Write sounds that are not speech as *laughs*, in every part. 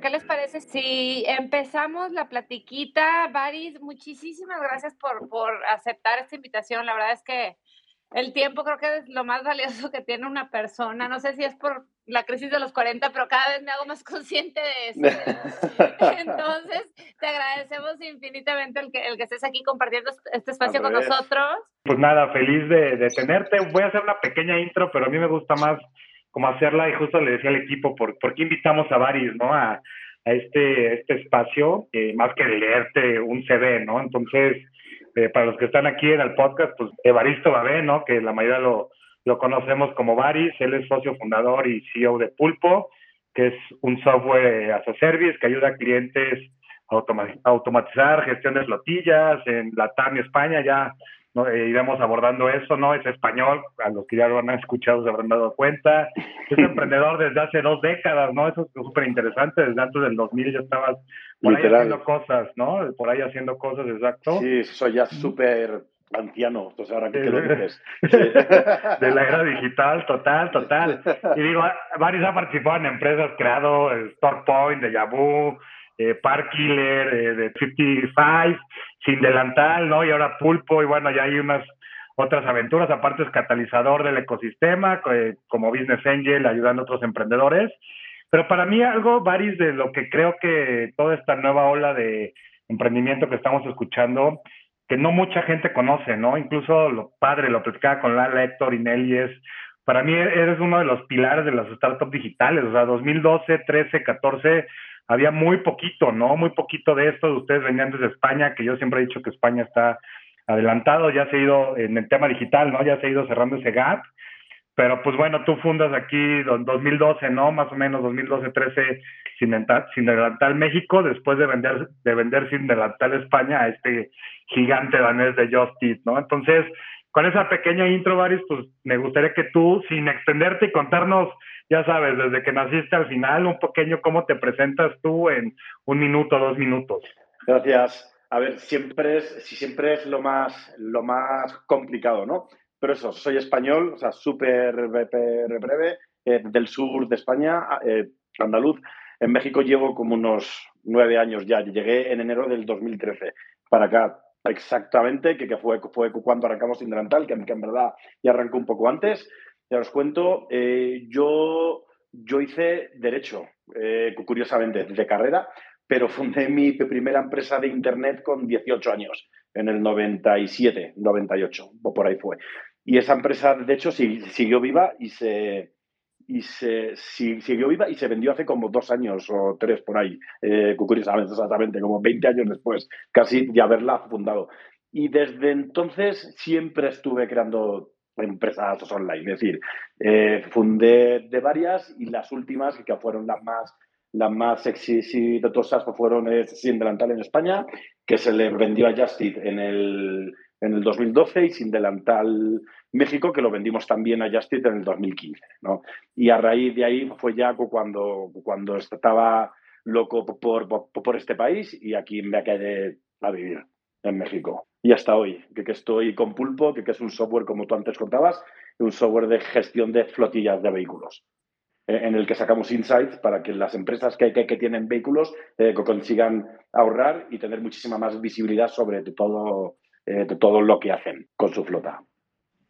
¿Qué les parece si empezamos la platiquita? Baris, muchísimas gracias por, por aceptar esta invitación. La verdad es que el tiempo creo que es lo más valioso que tiene una persona. No sé si es por la crisis de los 40, pero cada vez me hago más consciente de eso. *laughs* Entonces, te agradecemos infinitamente el que, el que estés aquí compartiendo este espacio con nosotros. Pues nada, feliz de, de tenerte. Voy a hacer una pequeña intro, pero a mí me gusta más como hacerla y justo le decía al equipo, ¿por, ¿por qué invitamos a Baris, no? A, este, este espacio, más que leerte un CV, ¿no? Entonces, eh, para los que están aquí en el podcast, pues Evaristo Babé, ¿no? Que la mayoría lo, lo conocemos como Baris, él es socio fundador y CEO de Pulpo, que es un software as a service que ayuda a clientes a automatizar gestión de flotillas en Latam y España, ya ¿no? Eh, iremos abordando eso, ¿no? Es español, a los que ya lo han escuchado se habrán dado cuenta. Es *laughs* emprendedor desde hace dos décadas, ¿no? Eso es súper interesante, desde antes del 2000 ya estabas por ahí haciendo cosas, ¿no? Por ahí haciendo cosas, exacto. Sí, soy ya súper anciano, entonces ahora que lo dices. *laughs* de la era digital, total, total. Y digo, varios han participado en empresas, creado StockPoint, de Yahoo, eh, Park Killer, eh, de 55, Sin Delantal, ¿no? Y ahora Pulpo, y bueno, ya hay unas otras aventuras, aparte es catalizador del ecosistema, eh, como Business Angel, ayudando a otros emprendedores. Pero para mí algo, Baris, de lo que creo que toda esta nueva ola de emprendimiento que estamos escuchando, que no mucha gente conoce, ¿no? Incluso lo padre, lo platicaba con Lala, Héctor y Nelly, es, para mí eres uno de los pilares de las startups digitales, o sea, 2012, 13, 14, había muy poquito, ¿no? Muy poquito de esto. Ustedes venían desde España, que yo siempre he dicho que España está adelantado, ya se ha ido en el tema digital, ¿no? Ya se ha ido cerrando ese gap. Pero pues bueno, tú fundas aquí en 2012, ¿no? Más o menos 2012, 13, sin, sin delantal México, después de vender, de vender sin delantal España a este gigante danés de Justice, ¿no? Entonces, con esa pequeña intro, Baris, pues me gustaría que tú, sin extenderte y contarnos, ya sabes, desde que naciste al final, un pequeño cómo te presentas tú en un minuto, dos minutos. Gracias. A ver, siempre es, si siempre es lo más, lo más complicado, ¿no? Pero eso, soy español, o sea, súper breve, eh, del sur de España, eh, andaluz. En México llevo como unos nueve años ya. Llegué en enero del 2013 para acá exactamente, que, que fue, fue cuando arrancamos Indrantal, que, que en verdad ya arrancó un poco antes. Ya os cuento, eh, yo, yo hice Derecho, eh, curiosamente, de carrera, pero fundé mi primera empresa de Internet con 18 años, en el 97, 98, o por ahí fue. Y esa empresa, de hecho, siguió viva y se, y se siguió viva y se vendió hace como dos años o tres por ahí, eh, curiosamente, exactamente, como 20 años después, casi de haberla fundado. Y desde entonces siempre estuve creando empresas online, es decir, eh, fundé de varias y las últimas, que fueron las más las más exitosas fueron eh, Sin Delantal en España, que se le vendió a Justit en el, en el 2012 y Sin Delantal México, que lo vendimos también a Justit en el 2015. ¿no? Y a raíz de ahí fue ya cuando, cuando estaba loco por, por, por este país y aquí me quedé a vivir en México. Y hasta hoy, que, que estoy con Pulpo, que, que, es un software, como tú antes contabas, un software de gestión de flotillas de vehículos, eh, en el que sacamos insights para que las empresas que, que, tienen vehículos eh, consigan ahorrar y tener muchísima más visibilidad sobre todo, eh, todo lo que hacen con su flota.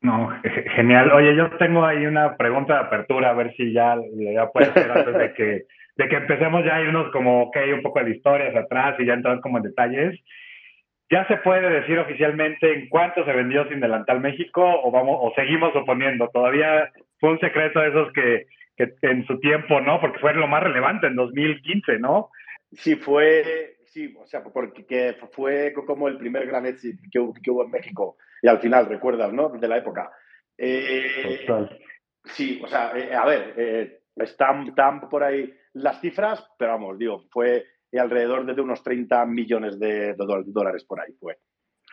No, genial. Oye, yo tengo ahí una pregunta de apertura, a ver si ya, ya puede ser antes de *laughs* que, de que empecemos ya a irnos como, ok, un poco de historias atrás y ya entrar como en detalles. ¿Ya se puede decir oficialmente en cuánto se vendió Sin Delantal México o vamos o seguimos suponiendo? Todavía fue un secreto de esos que, que en su tiempo, ¿no? Porque fue lo más relevante en 2015, ¿no? sí, fue, sí, o sea, porque fue como el primer gran exit que, hubo en México. Y al final, recuerdas, ¿no? De la época. Eh, sí, o sea, eh, a ver, eh, están, están por ahí las cifras, pero vamos, digo, fue alrededor de unos 30 millones de, dólares por ahí fue.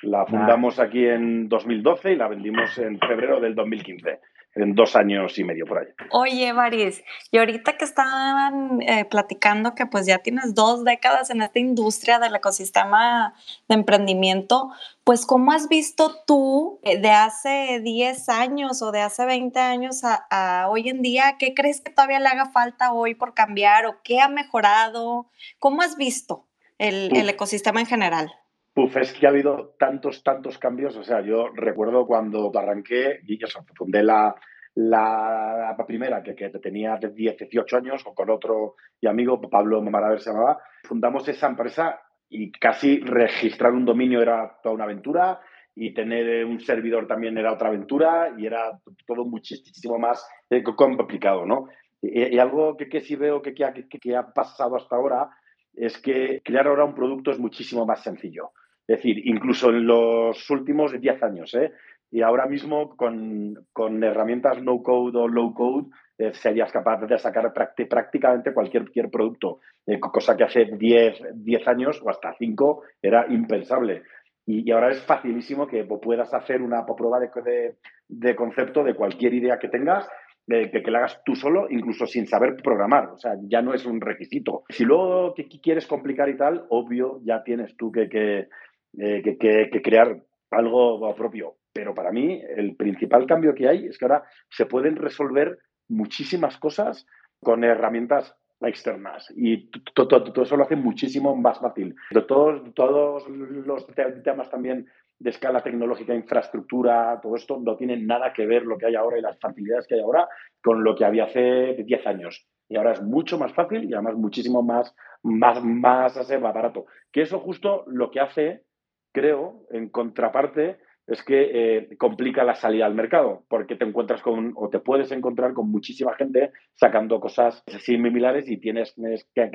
La fundamos aquí en 2012 y la vendimos en febrero del 2015 en dos años y medio por ahí. Oye, Maris, y ahorita que estaban eh, platicando que pues ya tienes dos décadas en esta industria del ecosistema de emprendimiento, pues ¿cómo has visto tú eh, de hace 10 años o de hace 20 años a, hoy en día? ¿Qué crees que todavía le haga falta hoy por cambiar o qué ha mejorado? ¿Cómo has visto el, el ecosistema en general? Uf, es que ha habido tantos, tantos cambios. O sea, yo recuerdo cuando arranqué y fundé la, la, primera, que, que, tenía 10, 18 años, con otro y amigo, Pablo Maraver se llamaba, fundamos esa empresa y casi registrar un dominio era toda una aventura y tener un servidor también era otra aventura y era todo muchísimo más eh, complicado, ¿no? Y, algo que, que, sí veo que, que, ha pasado hasta ahora es que crear ahora un producto es muchísimo más sencillo. Es decir, incluso en los últimos 10 años, ¿eh? Y ahora mismo con, con herramientas no code o low code eh, serías capaz de sacar prácticamente cualquier, cualquier producto, eh, cosa que hace 10, 10 años o hasta 5 era impensable. Y, ahora es facilísimo que puedas hacer una prueba de, de, concepto de cualquier idea que tengas que, que la hagas tú solo, incluso sin saber programar. O sea, ya no es un requisito. Si luego quieres complicar y tal, obvio, ya tienes tú que, que, eh, que, crear algo propio. Pero para mí el principal cambio que hay es que ahora se pueden resolver muchísimas cosas con herramientas externas y todo, eso lo hace muchísimo más fácil. Todos, todos los temas también de escala tecnológica, infraestructura, todo esto no tiene nada que ver lo que hay ahora y las facilidades que hay ahora con lo que había hace 10 años. Y ahora es mucho más fácil y además muchísimo más, más, más barato. Que eso justo lo que hace creo, en contraparte, es que eh, complica la salida al mercado, porque te encuentras con, o te puedes encontrar con muchísima gente sacando cosas similares y tienes que,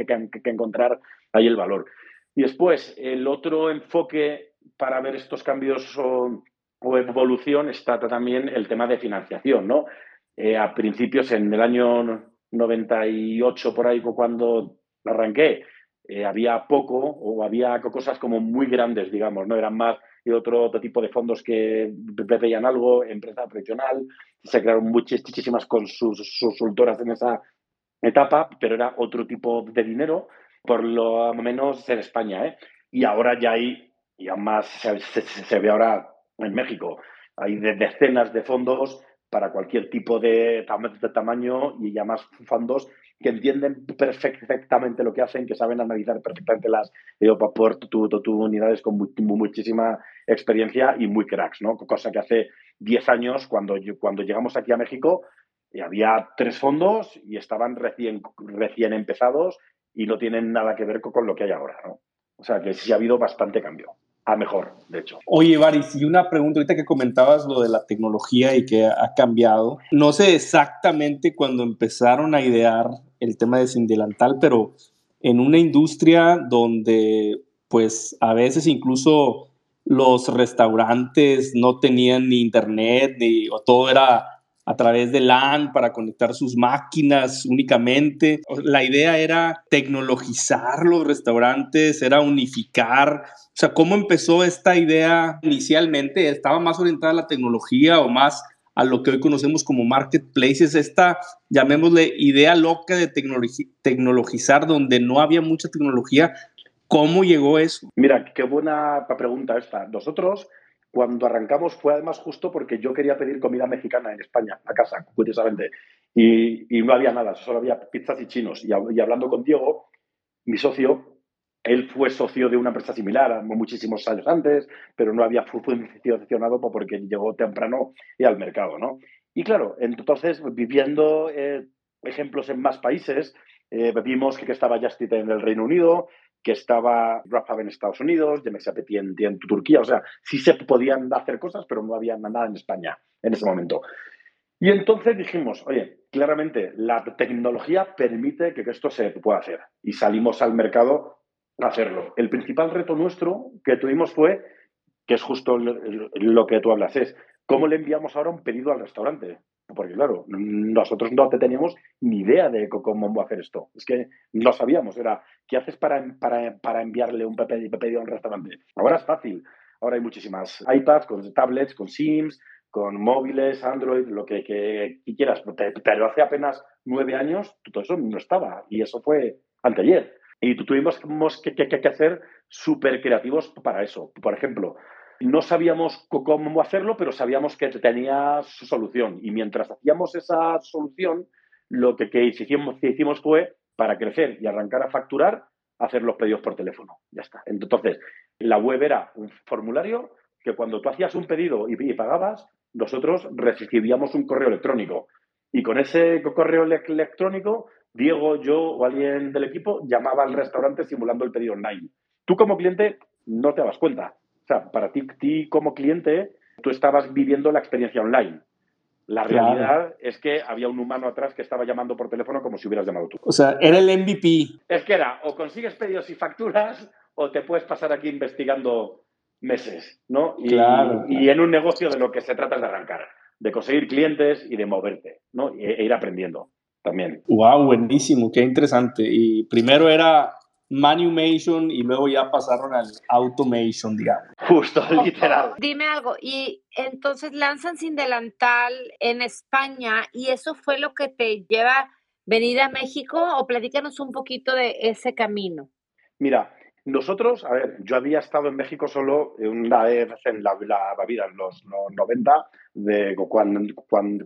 encontrar ahí el valor. Y después, el otro enfoque para ver estos cambios o, evolución está también el tema de financiación, ¿no? Eh, a principios, en el año 98, por ahí, cuando arranqué, eh, había poco o había cosas como muy grandes, digamos, ¿no? Eran más de otro, tipo de fondos que veían algo, empresa tradicional, se crearon muchísimas consultoras en esa etapa, pero era otro tipo de dinero, por lo menos en España, ¿eh? Y ahora ya hay, y además se, se ve ahora en México, hay decenas de fondos para cualquier tipo de, de tamaño y ya más fondos que entienden perfectamente lo que hacen, que saben analizar perfectamente las por tu, tu, unidades con muchísima experiencia y muy cracks, ¿no? Cosa que hace 10 años, cuando, cuando llegamos aquí a México, había tres fondos y estaban recién, recién empezados y no tienen nada que ver con, lo que hay ahora, ¿no? O sea que sí ha habido bastante cambio a mejor, de hecho. Oye, Varis, y una pregunta ahorita que comentabas lo de la tecnología y que ha cambiado. No sé exactamente cuando empezaron a idear el tema de sin delantal, pero en una industria donde pues a veces incluso los restaurantes no tenían ni internet, ni o todo era a través de LAN para conectar sus máquinas únicamente. La idea era tecnologizar los restaurantes, era unificar. O sea, ¿cómo empezó esta idea inicialmente? ¿Estaba más orientada a la tecnología o más a lo que hoy conocemos como marketplaces? Esta, llamémosle, idea loca de tecnologizar donde no había mucha tecnología. ¿Cómo llegó eso? Mira, qué buena pregunta esta. Nosotros cuando arrancamos fue además justo porque yo quería pedir comida mexicana en España, a casa, curiosamente, y, no había nada, solo había pizzas y chinos. Y, hablando con Diego, mi socio, él fue socio de una empresa similar muchísimos años antes, pero no había funcionado porque llegó temprano al mercado, ¿no? Y claro, entonces, viviendo eh, ejemplos en más países, eh, vimos que, estaba Justit en el Reino Unido, que estaba Rafa en Estados Unidos, Petit en, en Turquía. O sea, sí se podían hacer cosas, pero no había nada en España en ese momento. Y entonces dijimos, oye, claramente la tecnología permite que esto se pueda hacer. Y salimos al mercado hacerlo. El principal reto nuestro que tuvimos fue, que es justo lo que tú hablas, es cómo le enviamos ahora un pedido al restaurante. Porque claro, nosotros no teníamos ni idea de cómo hacer esto. Es que no sabíamos. Era, ¿qué haces para, para, enviarle un pedido a un restaurante? Ahora es fácil. Ahora hay muchísimas iPads, con tablets, con Sims, con móviles, Android, lo que, quieras. Pero hace apenas nueve años todo eso no estaba y eso fue anteayer. Y tuvimos que, que, hacer súper creativos para eso. Por ejemplo, no sabíamos cómo hacerlo, pero sabíamos que tenía su solución. Y mientras hacíamos esa solución, lo que, hicimos, hicimos fue, para crecer y arrancar a facturar, hacer los pedidos por teléfono. Ya está. Entonces, la web era un formulario que cuando tú hacías un pedido y pagabas, nosotros recibíamos un correo electrónico. Y con ese correo electrónico, Diego, yo o alguien del equipo llamaba al restaurante simulando el pedido online. Tú como cliente no te das cuenta. O sea, para ti, ti como cliente, tú estabas viviendo la experiencia online. La realidad es que había un humano atrás que estaba llamando por teléfono como si hubieras llamado tú. O sea, era el MVP. Es que era, o consigues pedidos y facturas, o te puedes pasar aquí investigando meses, ¿no? Y, y en un negocio de lo que se trata es de arrancar, de conseguir clientes y de moverte, ¿no? E, ir aprendiendo también. Wow, buenísimo, qué interesante. Y primero era manumation y luego ya pasaron al automation, digamos. Justo, literal. Dime algo, y entonces lanzan sin delantal en España y eso fue lo que te lleva a venir a México o platícanos un poquito de ese camino. Mira, nosotros, a ver, yo había estado en México solo una vez en la, vida, en los, 90, de, cuando,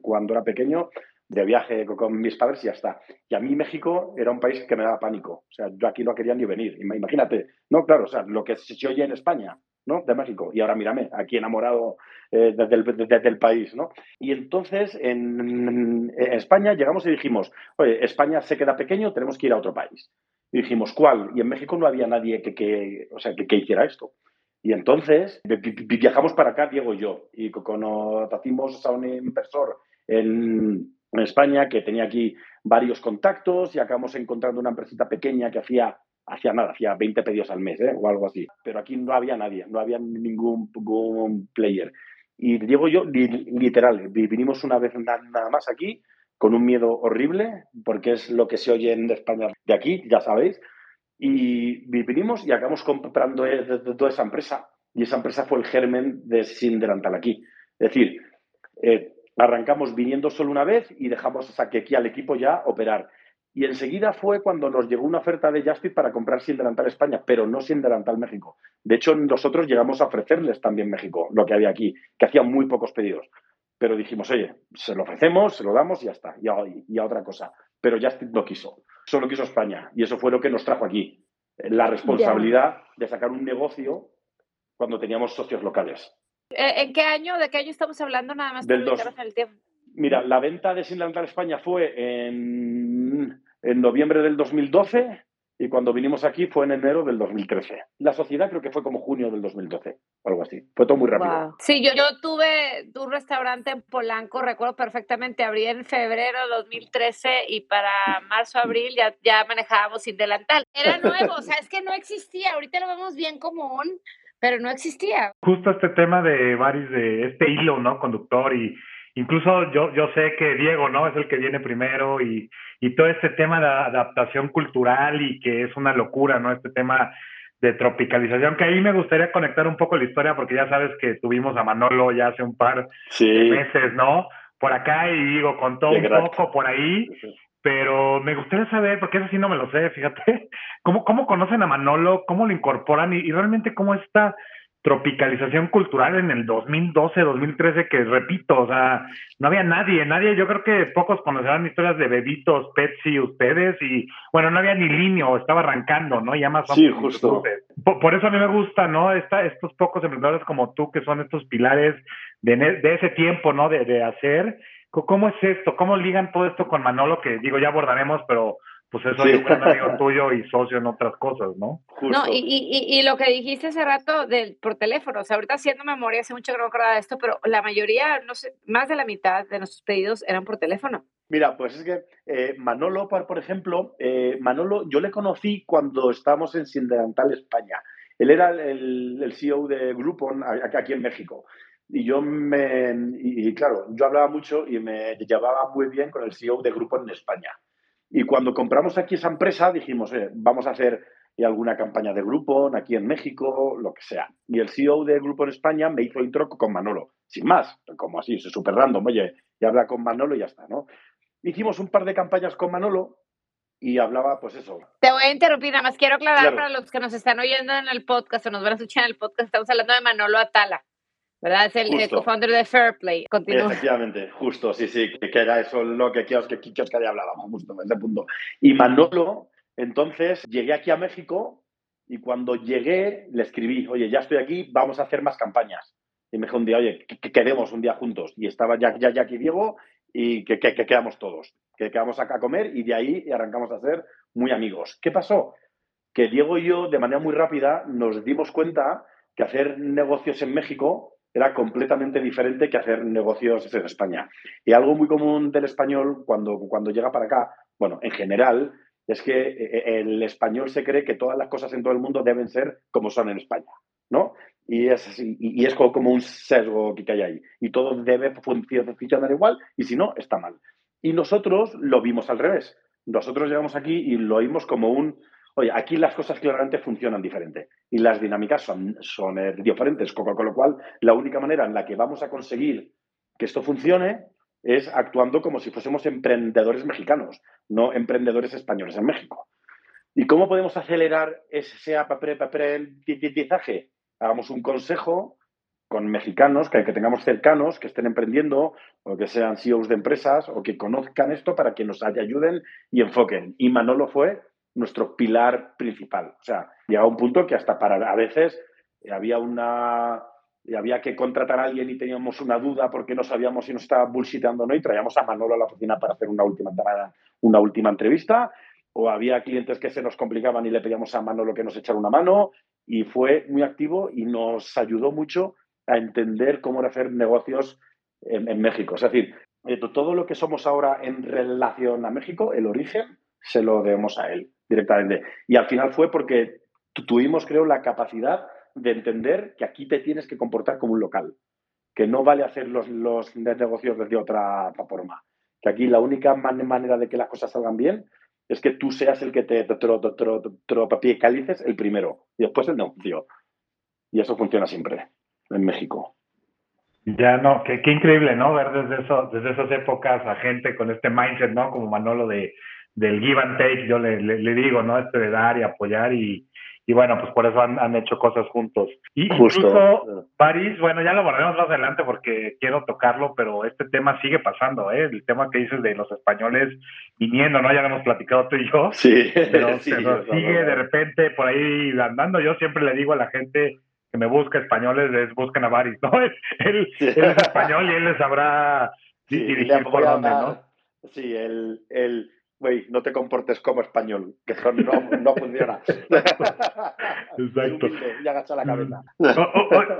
cuando, era pequeño, de viaje con mis padres y ya está. Y a mí México era un país que me daba pánico. O sea, yo aquí no quería ni venir. Imagínate, no, claro, o sea, lo que se oye en España, ¿no? De México. Y ahora mírame, aquí enamorado eh, desde, el, país, ¿no? Y entonces en, España llegamos y dijimos, oye, España se queda pequeño, tenemos que ir a otro país. Y dijimos, ¿cuál? Y en México no había nadie que, que o sea, que, hiciera esto. Y entonces viajamos para acá, Diego y yo, y conocimos a un inversor en, en, España que tenía aquí varios contactos y acabamos encontrando una empresita pequeña que hacía, hacía nada, hacía 20 pedidos al mes ¿eh? o algo así. Pero aquí no había nadie, no había ningún, ningún player. Y Diego y yo, literal, vinimos una vez nada más aquí, con un miedo horrible, porque es lo que se oye en España de aquí, ya sabéis. Y vinimos y acabamos comprando e, toda esa empresa. Y esa empresa fue el germen de Sin Delantal aquí. Es decir, eh, arrancamos viniendo solo una vez y dejamos aquí al equipo ya operar. Y enseguida fue cuando nos llegó una oferta de Justit para comprar Sin Delantal España, pero no Sin Delantal México. De hecho, nosotros llegamos a ofrecerles también México, lo que había aquí, que hacían muy pocos pedidos. Pero dijimos, oye, se lo ofrecemos, se lo damos y ya está, y a, otra cosa. Pero Justin no quiso, solo quiso España. Y eso fue lo que nos trajo aquí. La responsabilidad de sacar un negocio cuando teníamos socios locales. Eh, ¿En qué año? ¿De qué año estamos hablando nada más? Del dos. El tiempo? Mira, la venta de Sin España fue en, en noviembre del 2012 y cuando vinimos aquí fue en enero del 2013. La sociedad creo que fue como junio del 2012, algo así. Fue todo muy rápido. Sí, yo, yo tuve un restaurante en Polanco, recuerdo perfectamente, abrí en febrero del 2013 y para marzo, abril ya, ya manejábamos sin delantal. Era nuevo, o sea, es que no existía. Ahorita lo vemos bien común, pero no existía. Justo este tema de varios, de este hilo, ¿no? Conductor y incluso yo, yo sé que Diego, ¿no? Es el que viene primero y, y todo este tema de adaptación cultural y que es una locura, ¿no? Este tema de tropicalización, que ahí me gustaría conectar un poco la historia porque ya sabes que tuvimos a Manolo ya hace un par de meses, ¿no? Por acá y digo, contó un poco por ahí, pero me gustaría saber, porque eso sí no me lo sé, fíjate, *laughs* cómo, cómo conocen a Manolo, cómo lo incorporan y, y realmente cómo está tropicalización cultural en el 2012, 2013, que repito, o sea, no había nadie, nadie, yo creo que pocos conocerán historias de bebitos, Pepsi, ustedes, y bueno, no había ni líneo, estaba arrancando, ¿no? Ya más Sí, justo. Por, eso a mí me gusta, ¿no? Esta, estos pocos emprendedores como tú, que son estos pilares de, de ese tiempo, ¿no? De, de hacer. ¿Cómo es esto? ¿Cómo ligan todo esto con Manolo? Que digo, ya abordaremos, pero pues eso sí. un gran amigo *laughs* tuyo y socio en otras cosas, ¿no? No, y, y, y, lo que dijiste hace rato del, por teléfono, o sea, ahorita haciendo memoria, hace mucho que no me acordaba de esto, pero la mayoría, no sé, más de la mitad de nuestros pedidos eran por teléfono. Mira, pues es que eh, Manolo, por ejemplo, eh, Manolo, yo le conocí cuando estábamos en Sindelantal España. Él era el, el CEO de Groupon aquí en México. Y yo me, y, claro, yo hablaba mucho y me llevaba muy bien con el CEO de Groupon en España. Y cuando compramos aquí esa empresa, dijimos, vamos a hacer alguna campaña de Groupon aquí en México, lo que sea. Y el CEO de Groupon España me hizo intro con Manolo, sin más, como así, es súper random, oye, y habla con Manolo y ya está, ¿no? Hicimos un par de campañas con Manolo y hablaba, pues eso. Te voy a interrumpir, nada más quiero aclarar para los que nos están oyendo en el podcast o nos van a escuchar en el podcast, estamos hablando de Manolo Atala. ¿Verdad? Es el, co-founder de Fairplay. Continúa. Efectivamente, justo, sí, sí, que, era eso lo que Kios que, que, que hablábamos, justo en ese punto. Y Manolo, entonces, llegué aquí a México y cuando llegué le escribí, oye, ya estoy aquí, vamos a hacer más campañas. Y me dijo un día, oye, que, quedemos un día juntos. Y estaba ya, ya, ya aquí Diego y que, que, quedamos todos, que quedamos acá a comer y de ahí arrancamos a ser muy amigos. ¿Qué pasó? Que Diego y yo, de manera muy rápida, nos dimos cuenta que hacer negocios en México era completamente diferente que hacer negocios en España. Y algo muy común del español cuando, cuando llega para acá, bueno, en general, es que eh, eh, el español se cree que todas las cosas en todo el mundo deben ser como son en España, ¿no? Y es, y es como un sesgo que hay ahí. Y todo debe funcionar igual, y si no, está mal. Y nosotros lo vimos al revés. Nosotros llegamos aquí y lo oímos como un, Oye, aquí las cosas claramente funcionan diferente y las dinámicas son, son eh, diferentes, con, lo cual la única manera en la que vamos a conseguir que esto funcione es actuando como si fuésemos emprendedores mexicanos, no emprendedores españoles en México. ¿Y cómo podemos acelerar ese aprendizaje? Hagamos un consejo con mexicanos que, que, tengamos cercanos, que estén emprendiendo o que sean CEOs de empresas o que conozcan esto para que nos ayuden y enfoquen. Y Manolo fue nuestro pilar principal. O sea, llegaba un punto que hasta para a veces había una había que contratar a alguien y teníamos una duda porque no sabíamos si nos estaba bullshitando o no y traíamos a Manolo a la oficina para hacer una última, una última entrevista o había clientes que se nos complicaban y le pedíamos a Manolo que nos echara una mano y fue muy activo y nos ayudó mucho a entender cómo era hacer negocios en, en México. Es decir, todo lo que somos ahora en relación a México, el origen, se lo debemos a él directamente. Y al final fue porque tuvimos, creo, la capacidad de entender que aquí te tienes que comportar como un local, que no vale hacer los, los negocios de otra forma, que aquí la única manera de que las cosas salgan bien es que tú seas el que te tropicalices el primero y después el negocio. Y eso funciona siempre en México. Ya no, qué, qué increíble, ¿no? Ver desde, eso, desde esas épocas a gente con este mindset, ¿no? Como Manolo de del give and take, yo le, le, digo, ¿no? Este de dar y apoyar y, y bueno, pues por eso han, han hecho cosas juntos. Y incluso París, bueno, ya lo volvemos más adelante porque quiero tocarlo, pero este tema sigue pasando, ¿eh? El tema que dices de los españoles viniendo, ¿no? Ya lo hemos platicado tú y yo. *laughs* Sí. Pero, sí, sigue de repente por ahí andando. Yo siempre le digo a la gente que me busca españoles, es busquen a Baris, ¿no? *laughs* Él, él, es español y él les sabrá dirigir por dónde, ¿no? Sí, el, el güey, no te comportes como español, que eso no, no funciona. *laughs* Exacto. Y agacha la cabeza.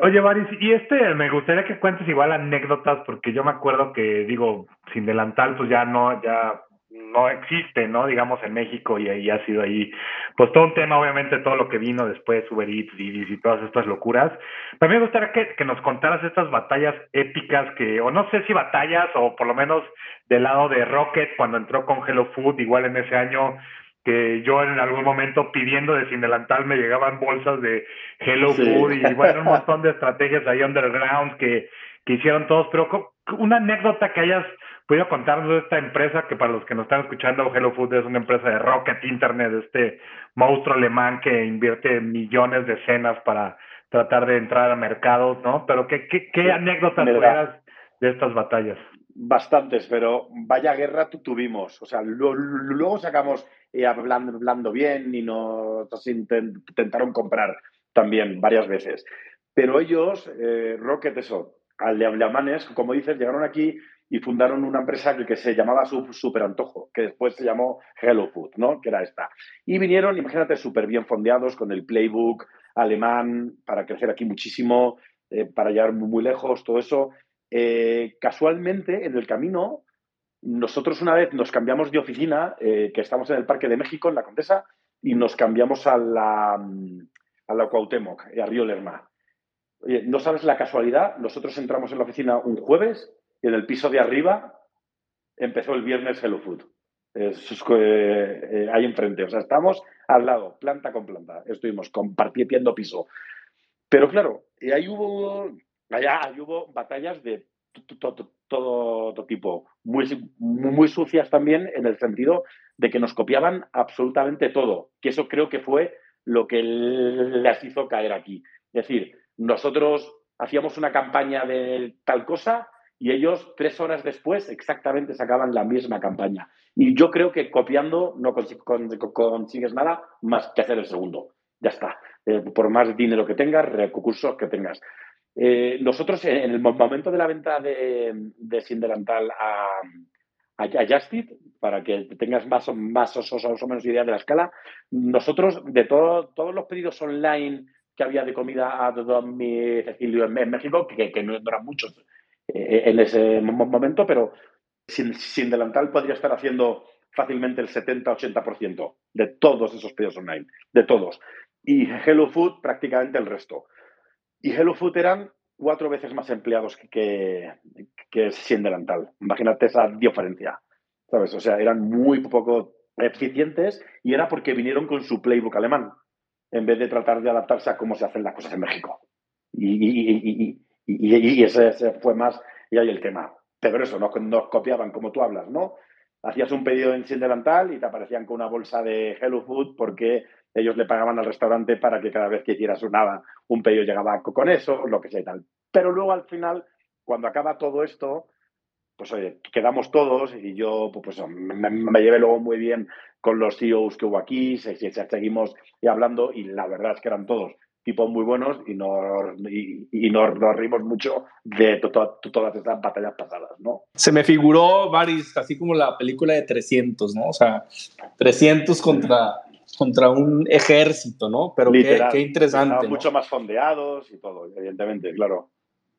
oye, Baris, y este, me gustaría que cuentes igual anécdotas, porque yo me acuerdo que, digo, sin delantal, pues ya no, ya no existe, ¿no? Digamos en México y ahí ha sido ahí, pues todo un tema, obviamente, todo lo que vino después, Uber Eats, y todas estas locuras. Pero me gustaría que, que, nos contaras estas batallas épicas que, o no sé si batallas, o por lo menos del lado de Rocket, cuando entró con Hello Food, igual en ese año, que yo en algún momento pidiendo de sin delantal me llegaban bolsas de Hello Food y bueno, un montón de estrategias ahí underground que, que hicieron todos, pero una anécdota que hayas podido contarnos de esta empresa que para los que nos están escuchando, Hello Food es una empresa de Rocket Internet, este monstruo alemán que invierte millones de cenas para tratar de entrar a mercados, ¿no? Pero ¿qué, qué, qué anécdotas de estas batallas? Bastantes, pero vaya guerra tuvimos. O sea, luego sacamos eh, hablando, hablando bien y nos intentaron comprar también varias veces. Pero ellos, eh, Rocket, eso, alemanes, como dices, llegaron aquí y fundaron una empresa que, se llamaba Super Antojo, que después se llamó Hello Food, ¿no? Que era esta. Y vinieron, imagínate, súper bien fondeados con el playbook alemán para crecer aquí muchísimo, eh, para llegar muy, lejos, todo eso. Eh, casualmente, en el camino, nosotros una vez nos cambiamos de oficina, eh, que estamos en el Parque de México, en la Condesa, y nos cambiamos a la, a la Cuauhtémoc, a Río Lerma. Oye, no sabes la casualidad, nosotros entramos en la oficina un jueves y en el piso de arriba empezó el viernes Hello Food. Es, eh, ahí enfrente. O sea, estamos al lado, planta con planta. Estuvimos compartiendo piso. Pero claro, ahí hubo, allá, ahí hubo batallas de todo, tipo, muy, muy sucias también en el sentido de que nos copiaban absolutamente todo, que eso creo que fue lo que les hizo caer aquí. Es decir, nosotros hacíamos una campaña de tal cosa y ellos tres horas después exactamente sacaban la misma campaña. Y yo creo que copiando no consigues nada más que hacer el segundo. Ya está. Eh, por más dinero que tengas, recursos que tengas. Eh, nosotros en el momento de la venta de, de Sindelantal a, a, Justit, para que tengas más, más o, menos idea de la escala, nosotros de todo, todos los pedidos online que había de comida a domicilio en México, que, que, no eran muchos eh, en ese momento, pero sin, sin delantal podría estar haciendo fácilmente el 70-80% de todos esos pedidos online, de todos. Y Hello Food prácticamente el resto. Y Hello Food eran cuatro veces más empleados que, que, sin delantal. Imagínate esa diferencia, ¿sabes? O sea, eran muy poco eficientes y era porque vinieron con su playbook alemán, en vez de tratar de adaptarse a cómo se hacen las cosas en México. Y, y, ese, fue más, y ahí el tema. Pero eso, nos, nos copiaban como tú hablas, ¿no? Hacías un pedido en Sin Delantal y te aparecían con una bolsa de Hello Food porque ellos le pagaban al restaurante para que cada vez que hicieras una, un pedido llegaba con eso, lo que sea y tal. Pero luego al final, cuando acaba todo esto, pues oye, quedamos todos y yo pues, me, me, llevé luego muy bien con los CEOs que hubo aquí, seguimos y hablando y la verdad es que eran todos tipos muy buenos y nos, y, nos, rimos mucho de todas esas batallas pasadas, ¿no? Se me figuró, Baris, así como la película de 300, ¿no? O sea, 300 contra, contra un ejército, ¿no? Pero qué, qué, interesante. Mucho más fondeados y todo, evidentemente, claro.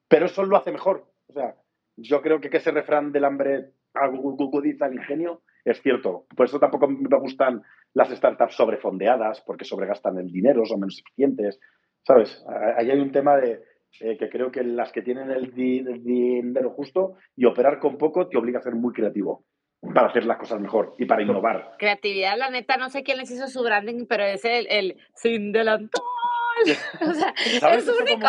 Pero eso lo hace mejor. O sea, yo creo que, que ese refrán del hambre agudiza el ingenio es cierto. Por eso tampoco me gustan las startups sobrefondeadas, porque sobregastan el dinero, son menos eficientes. ¿Sabes? Ahí hay un tema de eh, que creo que las que tienen el, dinero justo y operar con poco te obliga a ser muy creativo para hacer las cosas mejor y para innovar. Creatividad, la neta, no sé quién les hizo su branding, pero es el, el sin delantal. *laughs* O sea, *laughs* es único.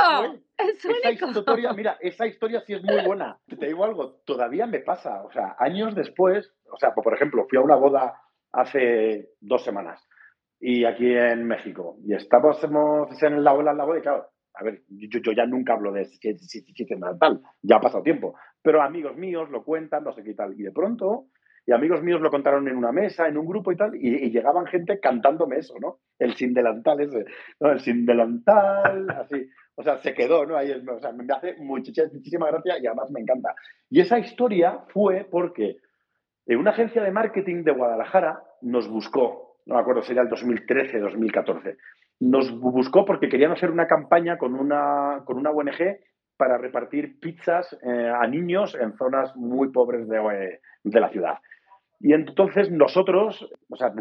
Es único. historia, mira, esa historia sí es muy buena. Te digo algo, todavía me pasa. O sea, años después, o sea, por ejemplo, fui a una boda hace dos semanas y aquí en México. Y estamos en la ola, en la boda y claro, a ver, yo, yo ya nunca hablo de chiste tal, ya ha pasado tiempo, pero amigos míos lo cuentan, no sé qué tal, y de pronto, y amigos míos lo contaron en una mesa, en un grupo y tal, y, llegaban gente cantándome eso, ¿no? El sin delantal ese, ¿no? El sin delantal, *laughs* así, o sea, se quedó, ¿no? Ahí, o sea, me hace muchísima, muchísima gracia y además me encanta. Y esa historia fue porque una agencia de marketing de Guadalajara nos buscó no me acuerdo, sería el 2013, 2014. Nos buscó porque querían hacer una campaña con una, con una ONG para repartir pizzas eh, a niños en zonas muy pobres de, eh, de, la ciudad. Y entonces nosotros, o sea,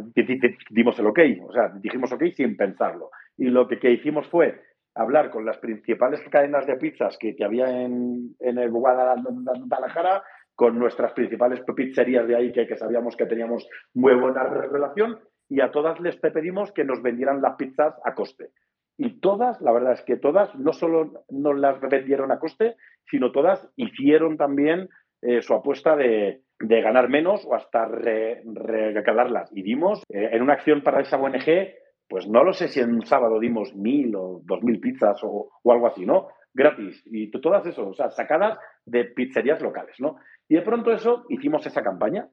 dimos el ok, o sea, dijimos ok sin pensarlo. Y lo que, que hicimos fue hablar con las principales cadenas de pizzas que, que había en, en el Guadalajara, con nuestras principales pizzerías de ahí que, que sabíamos que teníamos muy buena relación y a todas les pedimos que nos vendieran las pizzas a coste. Y todas, la verdad es que todas, no solo nos las vendieron a coste, sino todas hicieron también eh, su apuesta de, ganar menos o hasta regalarlas. y dimos eh, en una acción para esa ONG, pues no lo sé si en un sábado dimos mil o dos mil pizzas o, o algo así, ¿no? Gratis. Y todas eso, o sea, sacadas de pizzerías locales, ¿no? Y de pronto eso, hicimos esa campaña.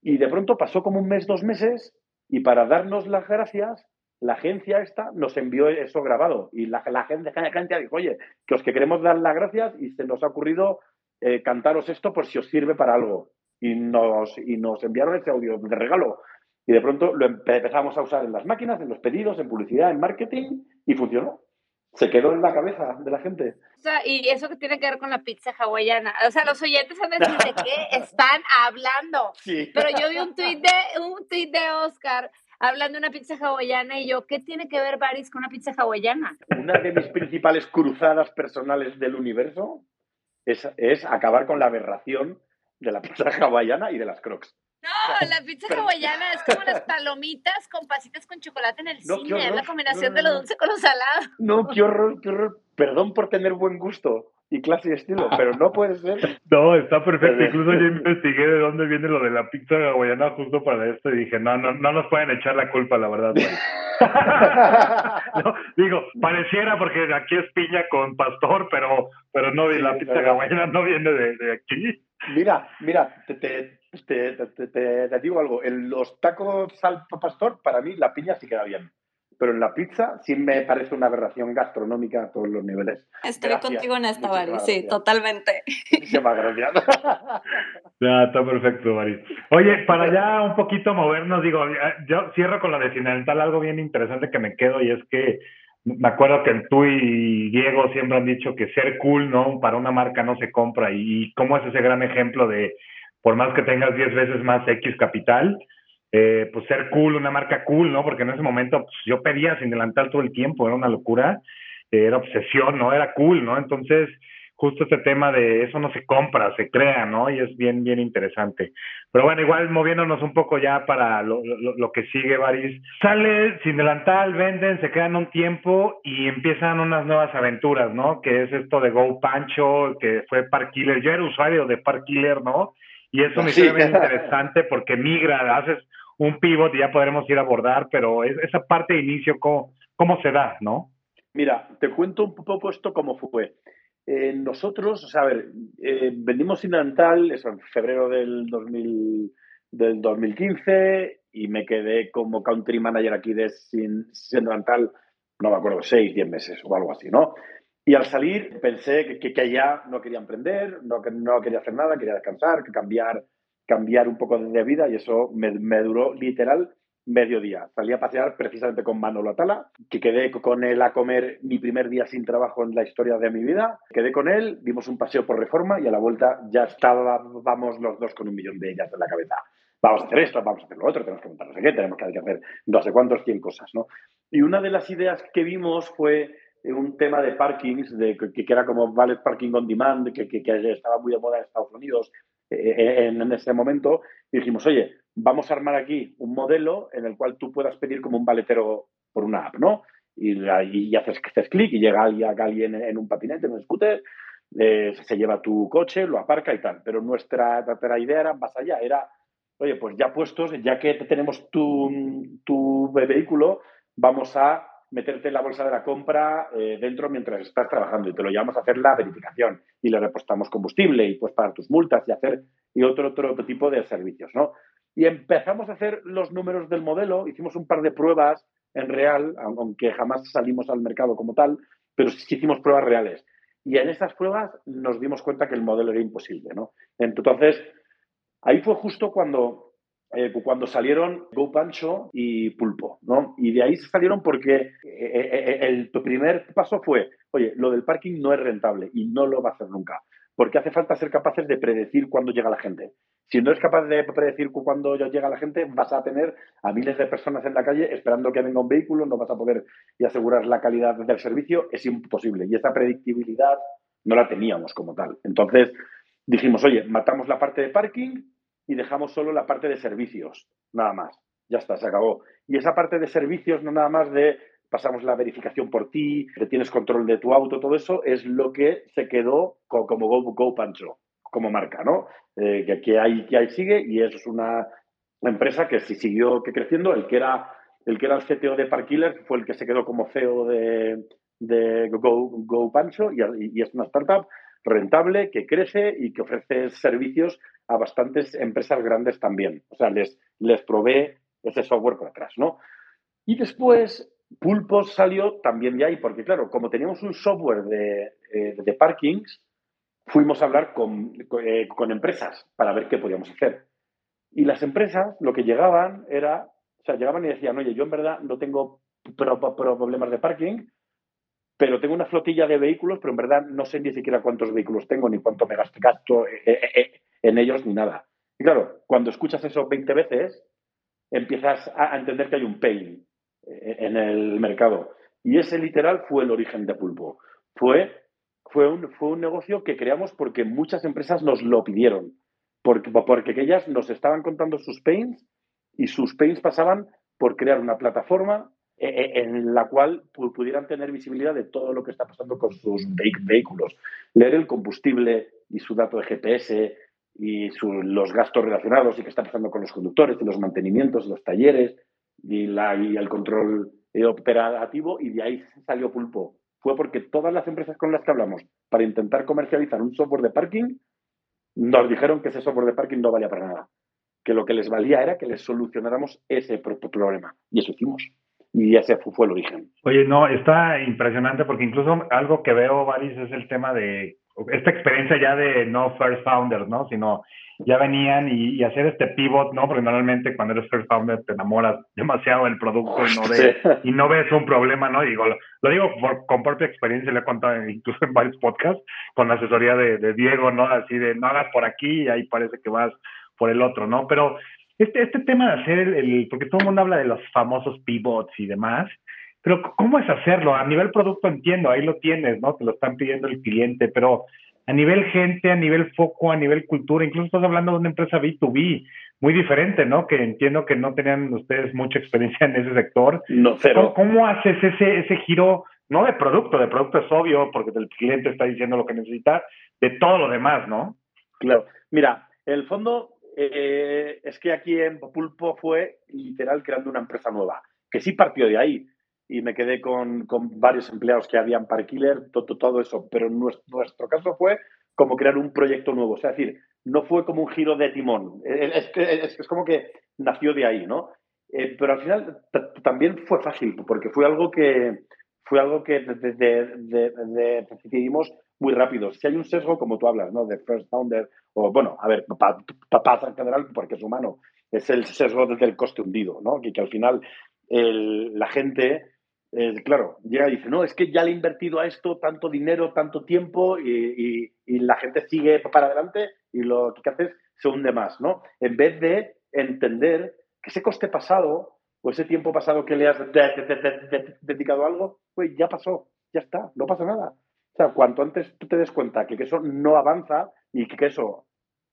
Y de pronto pasó como un mes, dos meses, y para darnos las gracias, la agencia esta nos envió eso grabado. Y la, la, gente, la dijo, oye, que os que queremos dar las gracias y se nos ha ocurrido eh, cantaros esto por si os sirve para algo. Y nos, y nos enviaron ese audio de regalo. Y de pronto lo empezamos a usar en las máquinas, en los pedidos, en publicidad, en marketing y funcionó. Se quedó en la cabeza de la gente. O sea, y eso que tiene que ver con la pizza hawaiana. O sea, los oyentes han de decir de qué *laughs* están hablando. Sí. Pero yo vi un tuit de, un tuit de Oscar hablando de una pizza hawaiana y yo, ¿qué tiene que ver Baris con una pizza hawaiana? Una de mis principales cruzadas personales del universo es, es acabar con la aberración de la pizza hawaiana y de las crocs. No, la pizza hawaiana es como las palomitas con pasitas con chocolate en el No, cine, es la combinación No, no, de lo dulce con lo salado. No, qué horror, qué horror. Perdón por tener buen gusto y clase y estilo, pero no puede ser. *laughs* No, está perfecto. Incluso yo investigué de dónde viene lo de la pizza hawaiana justo para esto y dije, no, no, no nos pueden echar la culpa, la verdad. *laughs* No, digo, pareciera porque aquí es piña con pastor, pero, pero no, Sí, la pizza hawaiana no viene de, de aquí. Mira, mira, te, te, te, te- te- te digo algo. En los tacos al pastor, para mí la piña sí queda bien. Pero en la pizza sí me parece una aberración gastronómica a todos los niveles. Estoy Gracias, contigo en esta, Bari. Sí, totalmente. Muchísimas gracias. *laughs* Ya, está perfecto, Mari. Oye, para ya un poquito movernos, digo, ya- yo cierro con la de Cidental, algo bien interesante que me quedo y es que me acuerdo que tú y Diego siempre han dicho que ser cool, ¿no? Para una marca no se compra y, cómo es ese gran ejemplo de, por más que tengas 10 veces más X capital, eh, pues ser cool, una marca cool, ¿no? Porque en ese momento pues, yo pedía sin delantal todo el tiempo, era una locura, era obsesión, ¿no? Era cool, ¿no? Entonces, justo este tema de eso no se compra, se crea, ¿no? Y es bien, bien interesante. Pero bueno, igual moviéndonos un poco ya para lo, lo, lo que sigue, Baris. Sale sin delantal, venden, se quedan un tiempo y empiezan unas nuevas aventuras, ¿no? Que es esto de Go Pancho, que fue Park Killer. Yo era usuario de Park Killer, ¿no? Y eso me Sí. bien interesante porque migra, haces un pivot y ya podremos ir a abordar, pero es- esa parte de inicio, ¿cómo, cómo se da, no? Mira, te cuento un poco esto cómo fue. Eh, nosotros, o sea, a ver, eh, vendimos Sinantal eso, en febrero del, 2000, del 2015 y me quedé como country manager aquí de Sin, Sinantal, no me acuerdo, seis, diez meses o algo así, ¿no? Y al salir pensé que, que, ya no quería emprender, no, que no quería hacer nada, quería descansar, cambiar, cambiar un poco de vida y eso me, me duró literal medio día. Salí a pasear precisamente con Manolo Atala, que quedé con él a comer mi primer día sin trabajo en la historia de mi vida. Quedé con él, dimos un paseo por reforma y a la vuelta ya estábamos los dos con un millón de ellas en la cabeza. Vamos a hacer esto, vamos a hacer lo otro, tenemos que montar no qué, tenemos que hacer no sé cuántos, cien cosas, ¿no? Y una de las ideas que vimos fue un tema de parkings, de, que, que era como Valet Parking on Demand, que, que, que estaba muy de moda en Estados Unidos en, en ese momento, dijimos, oye, vamos a armar aquí un modelo en el cual tú puedas pedir como un valetero por una app, ¿no? Y, y haces, haces clic y llega alguien en un patinete, en un scooter, eh, se lleva tu coche, lo aparca y tal. Pero nuestra, nuestra idea era más allá, era, oye, pues ya puestos, ya que tenemos tu, tu vehículo, vamos a meterte en la bolsa de la compra eh, dentro mientras estás trabajando y te lo llevamos a hacer la verificación y le repostamos combustible y pues pagar tus multas y hacer y otro, otro, otro tipo de servicios, ¿no? Y empezamos a hacer los números del modelo, hicimos un par de pruebas en real, aunque jamás salimos al mercado como tal, pero sí hicimos pruebas reales. Y en esas pruebas nos dimos cuenta que el modelo era imposible, ¿no? Entonces, ahí fue justo cuando, eh, cuando salieron Go Pancho y Pulpo, ¿no? Y de ahí salieron porque eh, el primer paso fue, oye, lo del parking no es rentable y no lo va a hacer nunca, porque hace falta ser capaces de predecir cuándo llega la gente. Si no eres capaz de predecir cuándo llega la gente, vas a tener a miles de personas en la calle esperando que venga un vehículo, no vas a poder y asegurar la calidad del servicio, es imposible. Y esa predictibilidad no la teníamos como tal. Entonces dijimos, oye, matamos la parte de parking y dejamos solo la parte de servicios, nada más. Ya está, se acabó. Y esa parte de servicios, no nada más de pasamos la verificación por ti, que tienes control de tu auto, todo eso, es lo que se quedó como Go, Go Pancho como marca, ¿no? Eh, que, que, ahí, que ahí sigue y es una empresa que sí siguió que creciendo. El que era el que era el CTO de Parkiller fue el que se quedó como CEO de, de Go, Go Pancho y, y, es una startup rentable que crece y que ofrece servicios a bastantes empresas grandes también. O sea, les, les provee ese software por atrás, ¿no? Y después Pulpos salió también de ahí, porque claro, como teníamos un software de, eh, de parkings, fuimos a hablar con, eh, con, empresas para ver qué podíamos hacer. Y las empresas lo que llegaban era, o sea, llegaban y decían, oye, yo en verdad no tengo problemas de parking, pero tengo una flotilla de vehículos, pero en verdad no sé ni siquiera cuántos vehículos tengo, ni cuánto me gasto eh, eh, en ellos, ni nada. Y claro, cuando escuchas eso 20 veces, empiezas a entender que hay un pain en el mercado. Y ese literal fue el origen de Pulpo. Fue, fue, un, fue un negocio que creamos porque muchas empresas nos lo pidieron, porque, porque ellas nos estaban contando sus pains y sus pains pasaban por crear una plataforma eh, eh, en la cual pudieran tener visibilidad de todo lo que está pasando con sus vehículos, leer el combustible y su dato de GPS y los gastos relacionados y qué está pasando con los conductores y los mantenimientos, los talleres y, y el control operativo y de ahí salió Pulpo. Fue porque todas las empresas con las que hablamos para intentar comercializar un software de parking nos dijeron que ese software de parking no valía para nada, que lo que les valía era que les solucionáramos ese problema y eso hicimos. Y ese fue el origen. Oye, no, está impresionante porque incluso algo que veo, Varis, es el tema de esta experiencia ya de no first founders, ¿no? Sino ya venían y, hacer este pivot, ¿no? Porque normalmente cuando eres first founder te enamoras demasiado del producto y no ves, y no ves un problema, ¿no? Y digo, lo, digo por, con propia experiencia, le he contado incluso en varios podcasts con la asesoría de, Diego, ¿no? Así de no hagas por aquí y ahí parece que vas por el otro, ¿no? Pero este, este tema de hacer el, porque todo el mundo habla de los famosos pivots y demás, pero ¿cómo es hacerlo? A nivel producto entiendo, ahí lo tienes, ¿no? Te lo están pidiendo el cliente, pero a nivel gente, a nivel foco, a nivel cultura, incluso estás hablando de una empresa B2B muy diferente, ¿no? Que entiendo que no tenían ustedes mucha experiencia en ese sector. No, cero. ¿Cómo, haces ese, ese giro, no de producto, de producto es obvio, porque el cliente está diciendo lo que necesita, de todo lo demás, ¿no? Claro. Mira, en el fondo eh, es que aquí en Pulpo fue literal creando una empresa nueva, que sí partió de ahí y me quedé con, con varios empleados que habían para Killer, todo, todo eso. Pero nuestro, nuestro caso fue como crear un proyecto nuevo. O sea, es decir, no fue como un giro de timón. Es, es, es como que nació de ahí, ¿no? Eh, pero al final también fue fácil, porque fue algo que fue algo que decidimos muy rápido. Si hay un sesgo, como tú hablas, ¿no? De first founder, o bueno, a ver, papá en general, porque es humano, es el sesgo del coste hundido, ¿no? Que, que al final el, la gente eh, claro, llega y dice, no, es que ya le he invertido a esto tanto dinero, tanto tiempo y, la gente sigue para adelante y lo que hace es se hunde más, ¿no? En vez de entender que ese coste pasado o ese tiempo pasado que le has dedicado a algo, pues ya pasó, ya está, no pasa nada. O sea, cuanto antes tú te des cuenta que eso no avanza y que eso,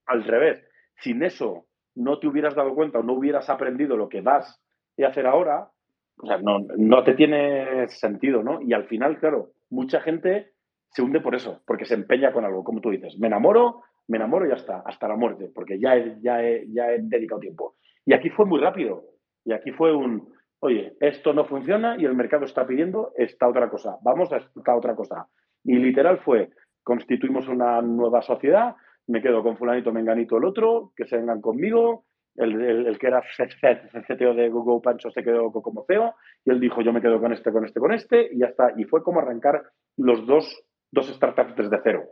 al revés, sin eso no te hubieras dado cuenta o no hubieras aprendido lo que vas a hacer ahora, o sea, no, no te tiene sentido, ¿no? Y al final, claro, mucha gente se hunde por eso, porque se empeña con algo, como tú dices. Me enamoro, me enamoro y ya está, hasta la muerte, porque ya he, ya he, ya he dedicado tiempo. Y aquí fue muy rápido. Y aquí fue un, oye, esto no funciona y el mercado está pidiendo esta otra cosa. Vamos a esta otra cosa. Y literal fue, constituimos una nueva sociedad, me quedo con fulanito, menganito el otro, que se vengan conmigo, el, que era CTO de Google Pancho se quedó como CEO y él dijo yo me quedo con este, con este, con este y ya está. Y fue como arrancar los dos, dos startups desde cero.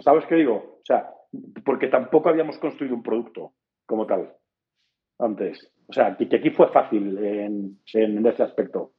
¿Sabes qué digo? O sea, porque tampoco habíamos construido un producto como tal antes. O sea, que aquí fue fácil en, en ese aspecto.